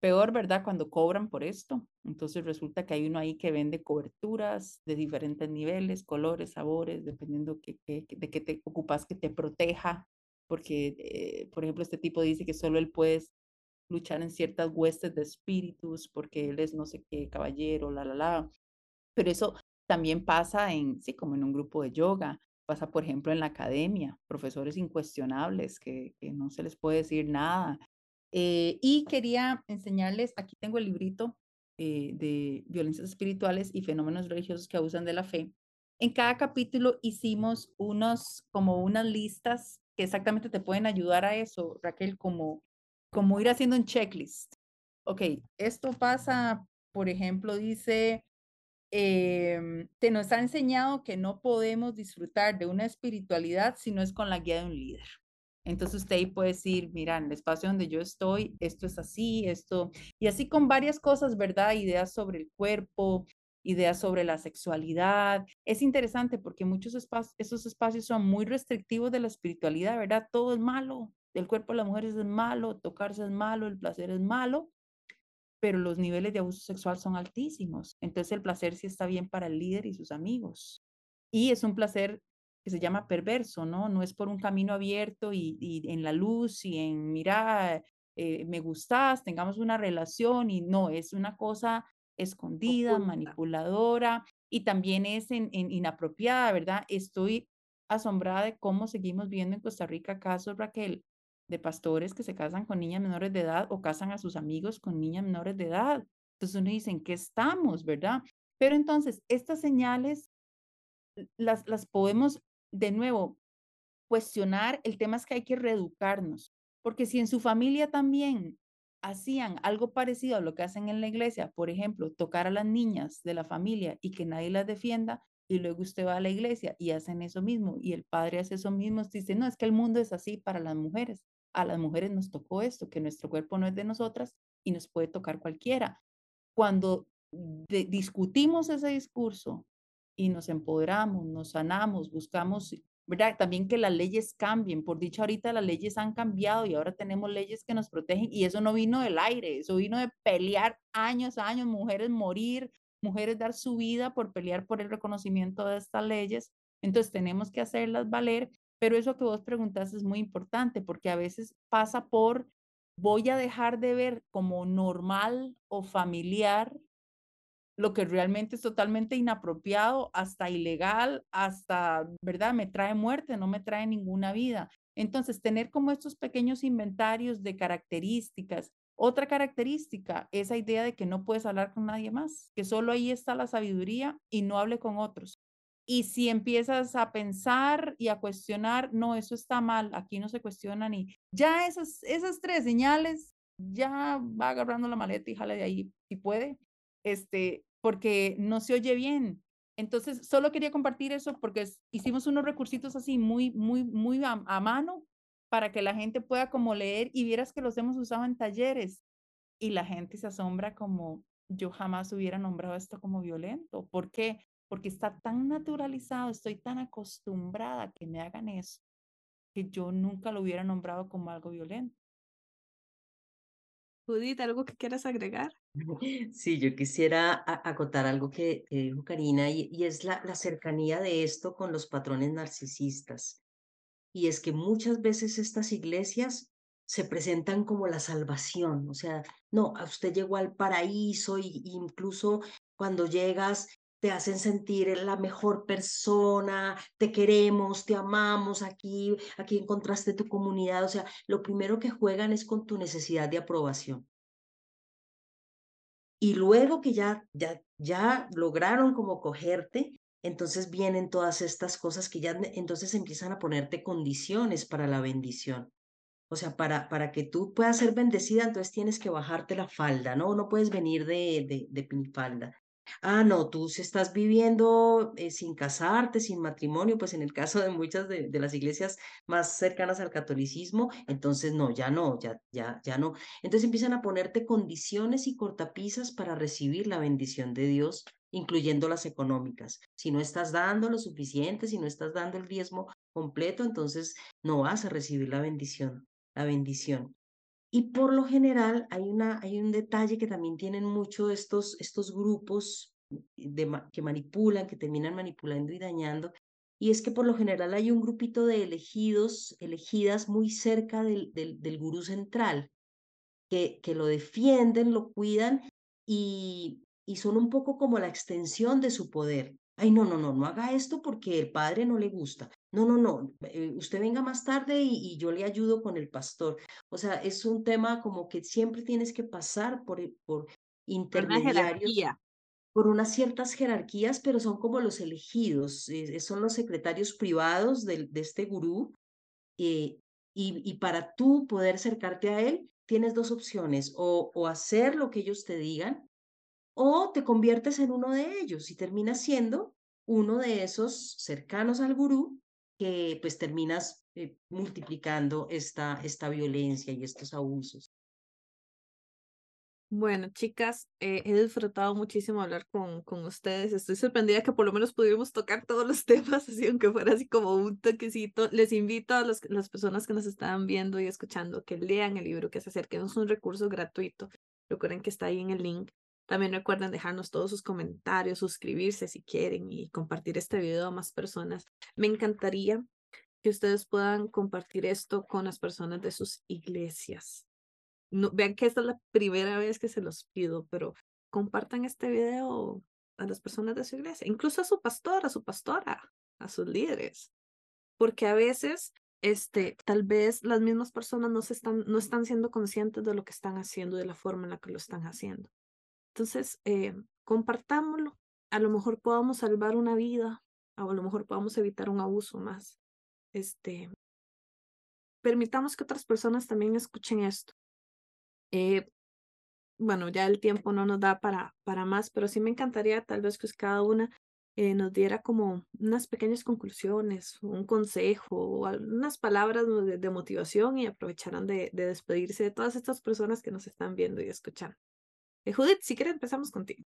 Peor, ¿verdad? Cuando cobran por esto. Entonces resulta que hay uno ahí que vende coberturas de diferentes niveles, colores, sabores, dependiendo que, de qué te ocupas, que te proteja. Porque, eh, por ejemplo, este tipo dice que solo él puede luchar en ciertas huestes de espíritus porque él es no sé qué caballero, la, la, la. Pero eso también pasa en, sí, como en un grupo de yoga pasa, por ejemplo, en la academia, profesores incuestionables que, no se les puede decir nada. Eh, y quería enseñarles, aquí tengo el librito eh, de violencias espirituales y fenómenos religiosos que abusan de la fe. En cada capítulo hicimos unos, como unas listas que exactamente te pueden ayudar a eso, Raquel, como, como ir haciendo un checklist. Ok, esto pasa, por ejemplo, dice, eh, te nos ha enseñado que no podemos disfrutar de una espiritualidad si no es con la guía de un líder. Entonces usted ahí puede decir, mira, en el espacio donde yo estoy, esto es así, esto, y así con varias cosas, ¿verdad? Ideas sobre el cuerpo, ideas sobre la sexualidad. Es interesante porque muchos espacios, esos espacios son muy restrictivos de la espiritualidad, ¿verdad? Todo es malo, el cuerpo de las mujeres es malo, tocarse es malo, el placer es malo, pero los niveles de abuso sexual son altísimos. Entonces el placer sí está bien para el líder y sus amigos. Y es un placer que se llama perverso, ¿no? No es por un camino abierto y, en la luz y en, mira, eh, me gustas, tengamos una relación y no, es una cosa escondida, manipuladora y también es en, inapropiada, ¿verdad? Estoy asombrada de cómo seguimos viendo en Costa Rica casos, Raquel, de pastores que se casan con niñas menores de edad o casan a sus amigos con niñas menores de edad. Entonces uno dice, ¿en qué estamos, verdad? Pero entonces, estas señales las, las podemos, de nuevo, cuestionar. El tema es que hay que reeducarnos, porque si en su familia también hacían algo parecido a lo que hacen en la iglesia, por ejemplo, tocar a las niñas de la familia y que nadie las defienda, y luego usted va a la iglesia y hacen eso mismo, y el padre hace eso mismo, dice, no, es que el mundo es así para las mujeres a las mujeres nos tocó esto, que nuestro cuerpo no es de nosotras y nos puede tocar cualquiera. Cuando discutimos ese discurso y nos empoderamos, nos sanamos, buscamos, ¿verdad? También que las leyes cambien. Por dicho, ahorita las leyes han cambiado y ahora tenemos leyes que nos protegen y eso no vino del aire, eso vino de pelear años, años, mujeres morir, mujeres dar su vida por pelear por el reconocimiento de estas leyes. Entonces tenemos que hacerlas valer pero eso que vos preguntas es muy importante porque a veces pasa por, voy a dejar de ver como normal o familiar lo que realmente es totalmente inapropiado, hasta ilegal, hasta, ¿verdad? Me trae muerte, no me trae ninguna vida. Entonces, tener como estos pequeños inventarios de características Otra característica, esa idea de que no puedes hablar con nadie más, que solo ahí está la sabiduría y no hable con otros. Y si empiezas a pensar y a cuestionar, no, eso está mal, aquí no se cuestiona ni, ya esas, esas tres señales, ya va agarrando la maleta y jala de ahí si puede, este, porque no se oye bien. Entonces, solo quería compartir eso porque hicimos unos recursitos así muy, muy, muy a, a mano para que la gente pueda como leer y vieras que los hemos usado en talleres y la gente se asombra como yo jamás hubiera nombrado esto como violento. ¿Por qué? Porque está tan naturalizado, estoy tan acostumbrada a que me hagan eso, que yo nunca lo hubiera nombrado como algo violento. Judith, ¿algo que quieras agregar? Sí, yo quisiera acotar algo que, dijo Karina y, y es la, la cercanía de esto con los patrones narcisistas. Y es que muchas veces estas iglesias se presentan como la salvación, o sea, no, a usted llegó al paraíso y, incluso cuando llegas te hacen sentir la mejor persona, te queremos, te amamos, aquí, aquí encontraste tu comunidad, o sea, lo primero que juegan es con tu necesidad de aprobación. Y luego que ya, ya, ya lograron como cogerte, entonces vienen todas estas cosas que ya entonces empiezan a ponerte condiciones para la bendición. O sea, para, para que tú puedas ser bendecida, entonces tienes que bajarte la falda, ¿no? No puedes venir de, de, de pinifalda. Ah, no, tú estás viviendo eh, sin casarte, sin matrimonio, pues en el caso de muchas de, de, las iglesias más cercanas al catolicismo, entonces no, ya no, ya, ya, ya no. Entonces empiezan a ponerte condiciones y cortapisas para recibir la bendición de Dios incluyendo las económicas. Si no estás dando lo suficiente, si no estás dando el diezmo completo, entonces no vas a recibir la bendición, la bendición. Y por lo general hay, una, hay un detalle que también tienen mucho estos, estos grupos que manipulan, que terminan manipulando y dañando, y es que por lo general hay un grupito de elegidos, elegidas muy cerca del, del, del gurú central, que, que lo defienden, lo cuidan y, y son un poco como la extensión de su poder. Ay, no, no, no, no haga esto porque el padre no le gusta. No, no, no, eh, usted venga más tarde y, yo le ayudo con el pastor. O sea, es un tema como que siempre tienes que pasar por, por intermediarios. Por unas ciertas jerarquías, pero son como los elegidos, eh, son los secretarios privados de, de este gurú. Eh, y, y, para tú poder acercarte a él, tienes dos opciones, o, o hacer lo que ellos te digan, o te conviertes en uno de ellos y terminas siendo uno de esos cercanos al gurú que pues terminas eh, multiplicando esta, esta violencia y estos abusos. Bueno, chicas, eh, he disfrutado muchísimo hablar con, con ustedes. Estoy sorprendida que por lo menos pudimos tocar todos los temas, así aunque fuera así como un toquecito. Les invito a los, las personas que nos están viendo y escuchando que lean el libro, que se acerquen. Es un recurso gratuito. Recuerden que está ahí en el link. También recuerden dejarnos todos sus comentarios, suscribirse si quieren y compartir este video a más personas. Me encantaría que ustedes puedan compartir esto con las personas de sus iglesias. No, vean que esta es la primera vez que se los pido, pero compartan este video a las personas de su iglesia, incluso a su pastor, a su pastora, a sus líderes, porque a veces este, tal vez las mismas personas no, se están, no están siendo conscientes de lo que están haciendo, de la forma en la que lo están haciendo. Entonces, eh, compartámoslo. A lo mejor podamos salvar una vida, o a lo mejor podamos evitar un abuso más. Este, permitamos que otras personas también escuchen esto. Eh, bueno, ya el tiempo no nos da para, para más, pero sí me encantaría tal vez que cada una eh, nos diera como unas pequeñas conclusiones, un consejo o unas palabras de, motivación y aprovecharan de despedirse de todas estas personas que nos están viendo y escuchando. Eh, Judith, si quieres empezamos contigo.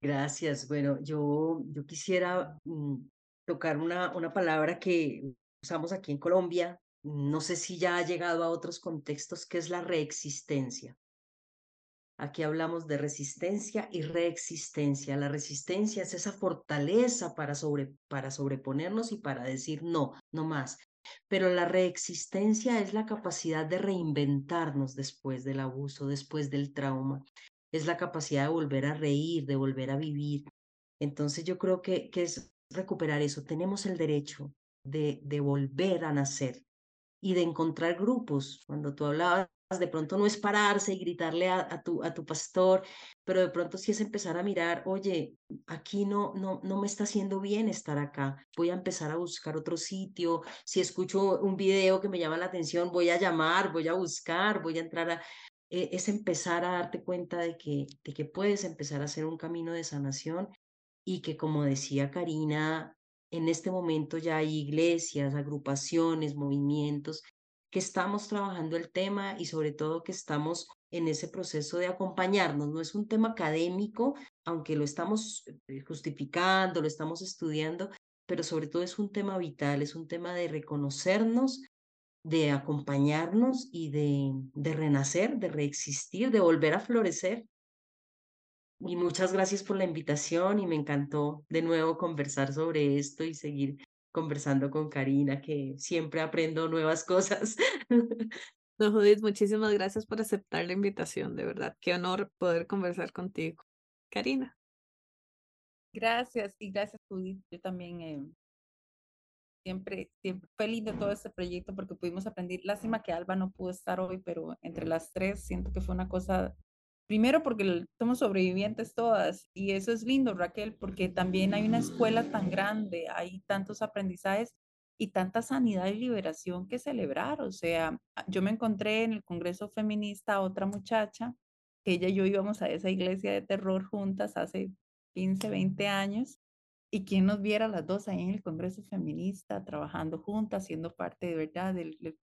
Gracias. Bueno, yo, yo quisiera mm, tocar una, una palabra que usamos aquí en Colombia, no sé si ya ha llegado a otros contextos, que es la reexistencia. Aquí hablamos de resistencia y reexistencia. La resistencia es esa fortaleza para, sobre, para sobreponernos y para decir no, no más. Pero la reexistencia es la capacidad de reinventarnos después del abuso, después del trauma. Es la capacidad de volver a reír, de volver a vivir. Entonces yo creo que, que es recuperar eso. Tenemos el derecho de, de volver a nacer y de encontrar grupos. Cuando tú hablabas de pronto no es pararse y gritarle a, tu, a tu pastor, pero de pronto sí es empezar a mirar, oye, aquí no, no, no me está haciendo bien estar acá, voy a empezar a buscar otro sitio, si escucho un video que me llama la atención, voy a llamar, voy a buscar, voy a entrar a... Eh, es empezar a darte cuenta de que, de que puedes empezar a hacer un camino de sanación y que como decía Karina, en este momento ya hay iglesias, agrupaciones, movimientos que estamos trabajando el tema y sobre todo que estamos en ese proceso de acompañarnos. No es un tema académico, aunque lo estamos eh, justificando, lo estamos estudiando, pero sobre todo es un tema vital, es un tema de reconocernos, de acompañarnos y de, de renacer, de reexistir, de volver a florecer. Y muchas gracias por la invitación y me encantó de nuevo conversar sobre esto y seguir conversando con Karina, que siempre aprendo nuevas cosas. No, Judith, muchísimas gracias por aceptar la invitación, de verdad. Qué honor poder conversar contigo. Karina. Gracias y gracias, Judith. Yo también eh, siempre, siempre feliz de todo este proyecto porque pudimos aprender. Lástima que Alba no pudo estar hoy, pero entre las tres siento que fue una cosa Primero porque somos sobrevivientes todas y eso es lindo, Raquel, porque también hay una escuela tan grande, hay tantos aprendizajes y tanta sanidad y liberación que celebrar. O sea, ah, yo me encontré en el Congreso Feminista a otra muchacha, que ella y yo íbamos a esa iglesia de terror juntas hace 15, 20 años, y quien nos viera las dos ahí en el Congreso Feminista, trabajando juntas, siendo parte de verdad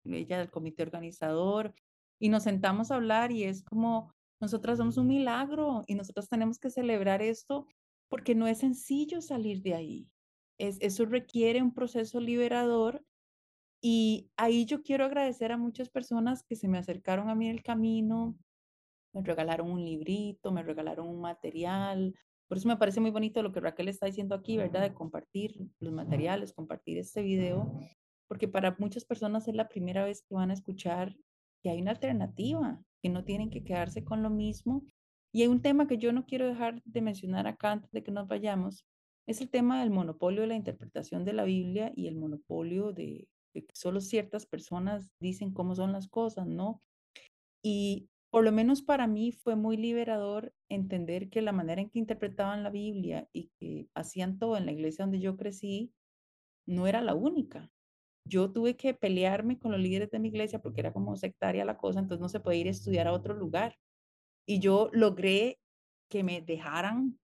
ella del comité organizador, y nos sentamos a hablar y es como nosotras somos un milagro y nosotros tenemos que celebrar esto porque no es sencillo salir de ahí. Es, eso requiere un proceso liberador y ahí yo quiero agradecer a muchas personas que se me acercaron a mí en el camino, me regalaron un librito, me regalaron un material. Por eso me parece muy bonito lo que Raquel está diciendo aquí, ¿verdad? De compartir los materiales, compartir este video, porque para muchas personas es la primera vez que van a escuchar que hay una alternativa, que no tienen que quedarse con lo mismo. Y hay un tema que yo no quiero dejar de mencionar acá antes de que nos vayamos, es el tema del monopolio de la interpretación de la Biblia y el monopolio de, que solo ciertas personas dicen cómo son las cosas, ¿no? Y por lo menos para mí fue muy liberador entender que la manera en que interpretaban la Biblia y que hacían todo en la iglesia donde yo crecí no era la única yo tuve que pelearme con los líderes de mi iglesia porque era como sectaria la cosa, entonces no se puede ir a estudiar a otro lugar. Y yo logré que me dejaran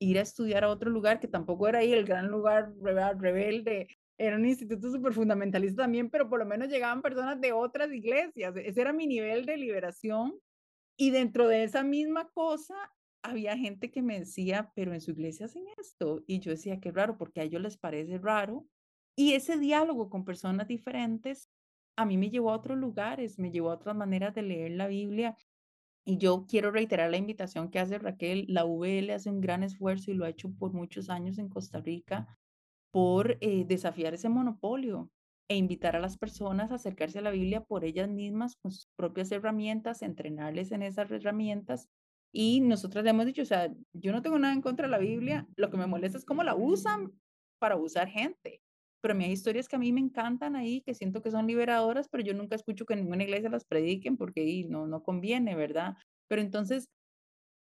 ir a estudiar a otro lugar, que tampoco era ahí el gran lugar rebelde, era un instituto súper fundamentalista también, pero por lo menos llegaban personas de otras iglesias. Ese era mi nivel de liberación. Y dentro de esa misma cosa, había gente que me decía, pero en su iglesia hacen esto. Y yo decía, qué raro, porque a ellos les parece raro y ese diálogo con personas diferentes a mí me llevó a otros lugares, me llevó a otras maneras de leer la Biblia. Y yo quiero reiterar la invitación que hace Raquel. La VL hace un gran esfuerzo y lo ha hecho por muchos años en Costa Rica por eh, desafiar ese monopolio e invitar a las personas a acercarse a la Biblia por ellas mismas con sus propias herramientas, entrenarles en esas herramientas. Y nosotros le hemos dicho, o sea, yo no tengo nada en contra de la Biblia, lo que me molesta es cómo la usan para usar gente pero a mí hay historias que a mí me encantan ahí, que siento que son liberadoras, pero yo nunca escucho que en ninguna iglesia las prediquen porque ahí no, no conviene, ¿verdad? Pero entonces,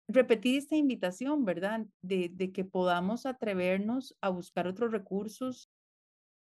repetir esta invitación, ¿verdad? De, que podamos atrevernos a buscar otros recursos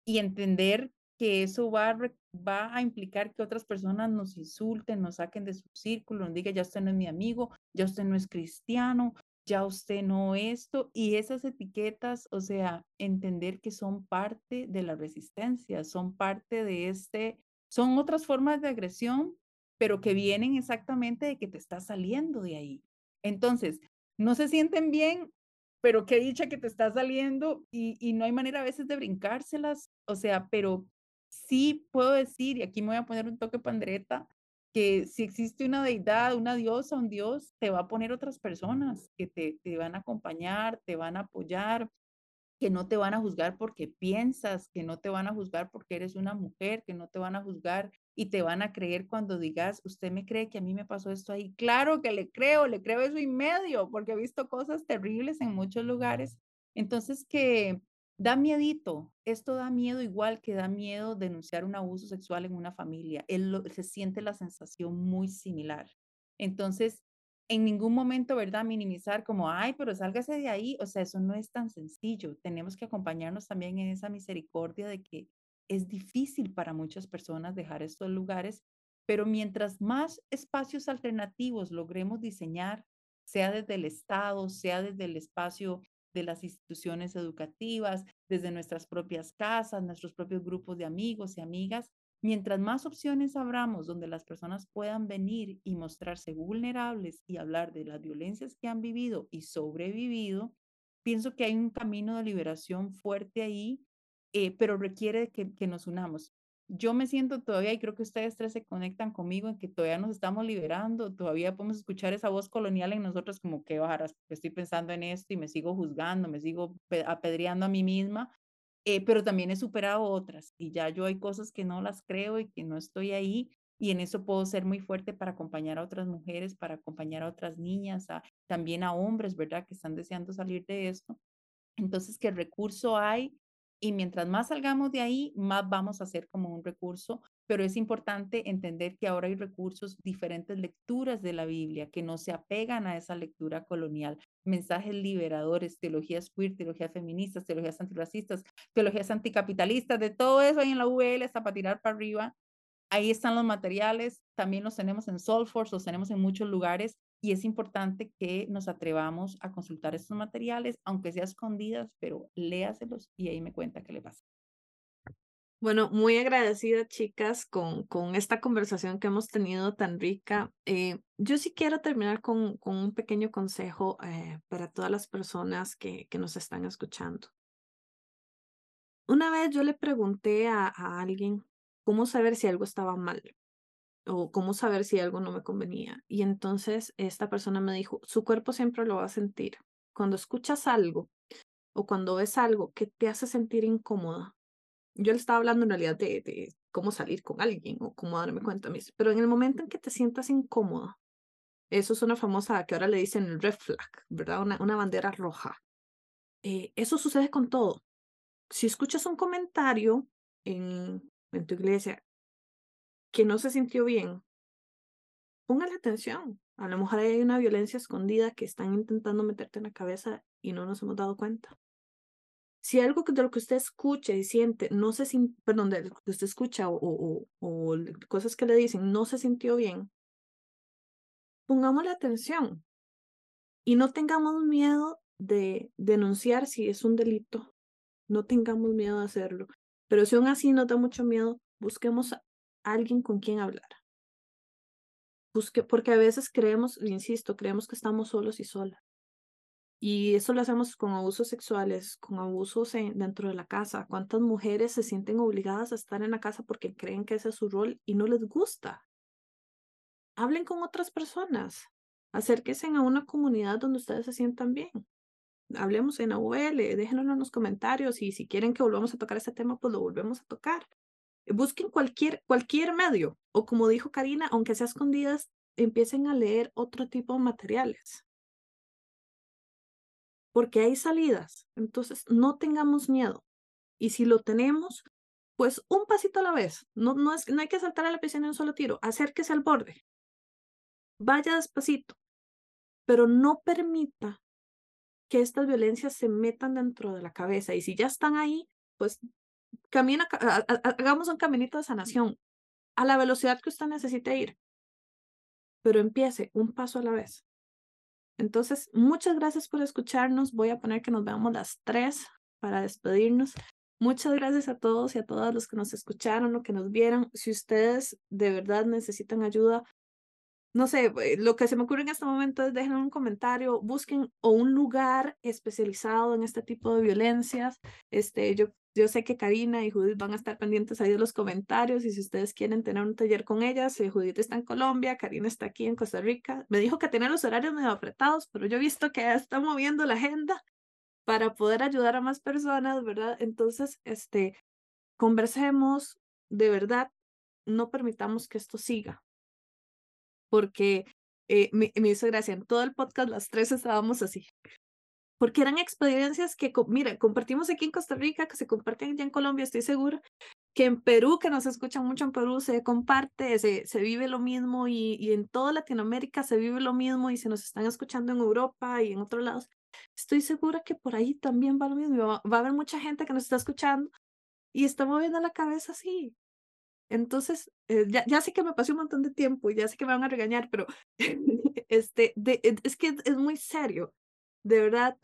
y entender que eso va va a implicar que otras personas nos insulten, nos saquen de su círculo, nos digan, ya usted no es mi amigo, ya usted no es cristiano, ya usted no esto, y esas etiquetas, o sea, entender que son parte de la resistencia, son parte de este, son otras formas de agresión, pero que vienen exactamente de que te estás saliendo de ahí. Entonces, no se sienten bien, pero qué dicha que te está saliendo y, y no hay manera a veces de brincárselas, o sea, pero sí puedo decir, y aquí me voy a poner un toque pandereta, que si existe una deidad, una diosa, un dios, te va a poner otras personas que te, te van a acompañar, te van a apoyar, que no te van a juzgar porque piensas, que no te van a juzgar porque eres una mujer, que no te van a juzgar y te van a creer cuando digas, usted me cree que a mí me pasó esto ahí. Claro que le creo, le creo eso y medio, porque he visto cosas terribles en muchos lugares. Entonces, que, Da miedito, esto da miedo igual que da miedo denunciar un abuso sexual en una familia. Él se siente la sensación muy similar. Entonces, en ningún momento, ¿verdad? Minimizar como, ay, pero sálgase de ahí. O sea, eso no es tan sencillo. Tenemos que acompañarnos también en esa misericordia de que es difícil para muchas personas dejar estos lugares, pero mientras más espacios alternativos logremos diseñar, sea desde el Estado, sea desde el espacio de las instituciones educativas, desde nuestras propias casas, nuestros propios grupos de amigos y amigas, mientras más opciones abramos donde las personas puedan venir y mostrarse vulnerables y hablar de las violencias que han vivido y sobrevivido, pienso que hay un camino de liberación fuerte ahí, eh, pero requiere que, que nos unamos yo me siento todavía, y creo que ustedes tres se conectan conmigo en que todavía nos estamos liberando, todavía podemos escuchar esa voz colonial en nosotros como que bajaras, estoy pensando en esto y me sigo juzgando, me sigo apedreando a mí misma, eh, pero también he superado otras y ya yo hay cosas que no las creo y que no estoy ahí y en eso puedo ser muy fuerte para acompañar a otras mujeres, para acompañar a otras niñas, a, también a hombres, ¿verdad? Que están deseando salir de esto. Entonces, ¿qué recurso hay? Y mientras más salgamos de ahí, más vamos a ser como un recurso, pero es importante entender que ahora hay recursos, diferentes lecturas de la Biblia que no se apegan a esa lectura colonial, mensajes liberadores, teologías queer, teologías feministas, teologías antirracistas, teologías anticapitalistas, de todo eso ahí en la UL está para tirar para arriba. Ahí están los materiales, también los tenemos en Soulforce, los tenemos en muchos lugares y es importante que nos atrevamos a consultar estos materiales, aunque sea escondidas, pero léaselos y ahí me cuenta qué le pasa. Bueno, muy agradecida, chicas, con, con esta conversación que hemos tenido tan rica. Eh, yo sí quiero terminar con, con un pequeño consejo eh, para todas las personas que, que nos están escuchando. Una vez yo le pregunté a, a alguien cómo saber si algo estaba mal o cómo saber si algo no me convenía. Y entonces esta persona me dijo, su cuerpo siempre lo va a sentir. Cuando escuchas algo o cuando ves algo que te hace sentir incómoda, yo le estaba hablando en realidad de, de cómo salir con alguien o cómo darme cuenta, pero en el momento en que te sientas incómoda, eso es una famosa que ahora le dicen el red flag, ¿verdad? Una, una bandera roja. Eh, eso sucede con todo. Si escuchas un comentario en, en tu iglesia que no se sintió bien, póngale atención. A lo mejor hay una violencia escondida que están intentando meterte en la cabeza y no nos hemos dado cuenta. Si algo de lo que usted escucha y siente, no se perdón, de lo que usted escucha o, o, o cosas que le dicen no se sintió bien, pongámosle atención y no tengamos miedo de denunciar si es un delito. No tengamos miedo de hacerlo. Pero si aún así no da mucho miedo, busquemos alguien con quien hablar. Busque, porque a veces creemos, insisto, creemos que estamos solos y solas. Y eso lo hacemos con abusos sexuales, con abusos dentro de la casa. ¿Cuántas mujeres se sienten obligadas a estar en la casa porque creen que ese es su rol y no les gusta? Hablen con otras personas. Acérquense a una comunidad donde ustedes se sientan bien. Hablemos en AUL, déjenos en los comentarios y si quieren que volvamos a tocar este tema, pues lo volvemos a tocar busquen cualquier, cualquier medio, o como dijo Karina, aunque sea escondidas, empiecen a leer otro tipo de materiales. Porque hay salidas, entonces no tengamos miedo. Y si lo tenemos, pues un pasito a la vez. No, no, es, no hay que saltar a la piscina en un solo tiro, acérquese al borde. Vaya despacito, pero no permita que estas violencias se metan dentro de la cabeza. Y si ya están ahí, pues camina, hagamos un caminito de sanación a la velocidad que usted necesite ir, pero empiece un paso a la vez. Entonces, muchas gracias por escucharnos. Voy a poner que nos veamos las tres para despedirnos. Muchas gracias a todos y a todas los que nos escucharon o que nos vieron. Si ustedes de verdad necesitan ayuda, no sé, eh, lo que se me ocurre en este momento es dejen un comentario, busquen o un lugar especializado en este tipo de violencias. Este, yo, yo sé que Karina y Judith van a estar pendientes ahí de los comentarios y si ustedes quieren tener un taller con ellas, eh, Judith está en Colombia, Karina está aquí en Costa Rica. Me dijo que tenía los horarios medio apretados, pero yo he visto que ya está moviendo la agenda para poder ayudar a más personas, ¿verdad? Entonces, este, conversemos, de verdad, no permitamos que esto siga porque eh, me, me, hizo gracia. En todo el podcast las tres estábamos así. porque eran experiencias que, mira, compartimos aquí en Costa Rica, que se comparten allá en Colombia, estoy segura, que en Perú, que nos escuchan mucho en Perú, se comparte, se, se vive lo mismo y, y, en toda Latinoamérica se vive lo mismo y se nos están escuchando en Europa y en otros lados, estoy segura que por ahí también va lo mismo. Va, va a haber mucha gente que nos está escuchando y está moviendo la cabeza así. Entonces, eh, ya, ya sé que me pasé un montón de tiempo y ya sé que me van a regañar, pero este, de, es que es muy serio. De verdad,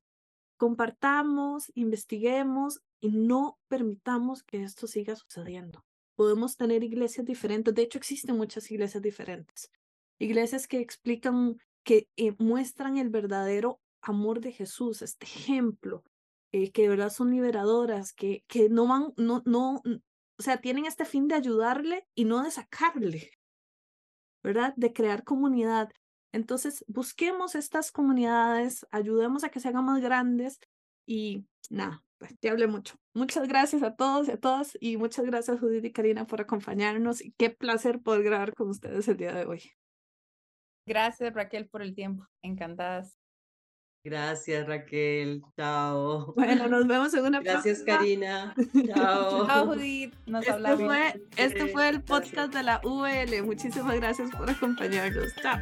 compartamos, investiguemos y no permitamos que esto siga sucediendo. Podemos tener iglesias diferentes, de hecho existen muchas iglesias diferentes, iglesias que explican, que eh, muestran el verdadero amor de Jesús, este ejemplo, eh, que de verdad son liberadoras, que, que no van, no, no, o sea, tienen este fin de ayudarle y no de sacarle, ¿verdad? De crear comunidad. Entonces, busquemos estas comunidades, ayudemos a que se hagan más grandes y nada, pues te hablé mucho. Muchas gracias a todos y a todas y muchas gracias Judith y Karina por acompañarnos y qué placer poder grabar con ustedes el día de hoy. Gracias Raquel por el tiempo, encantadas. Gracias Raquel, chao. Bueno, nos vemos en una Gracias Karina, chao. Chao Judith, nos este hablamos. Fue, este fue el podcast de la UL. Muchísimas gracias por acompañarnos. Chao.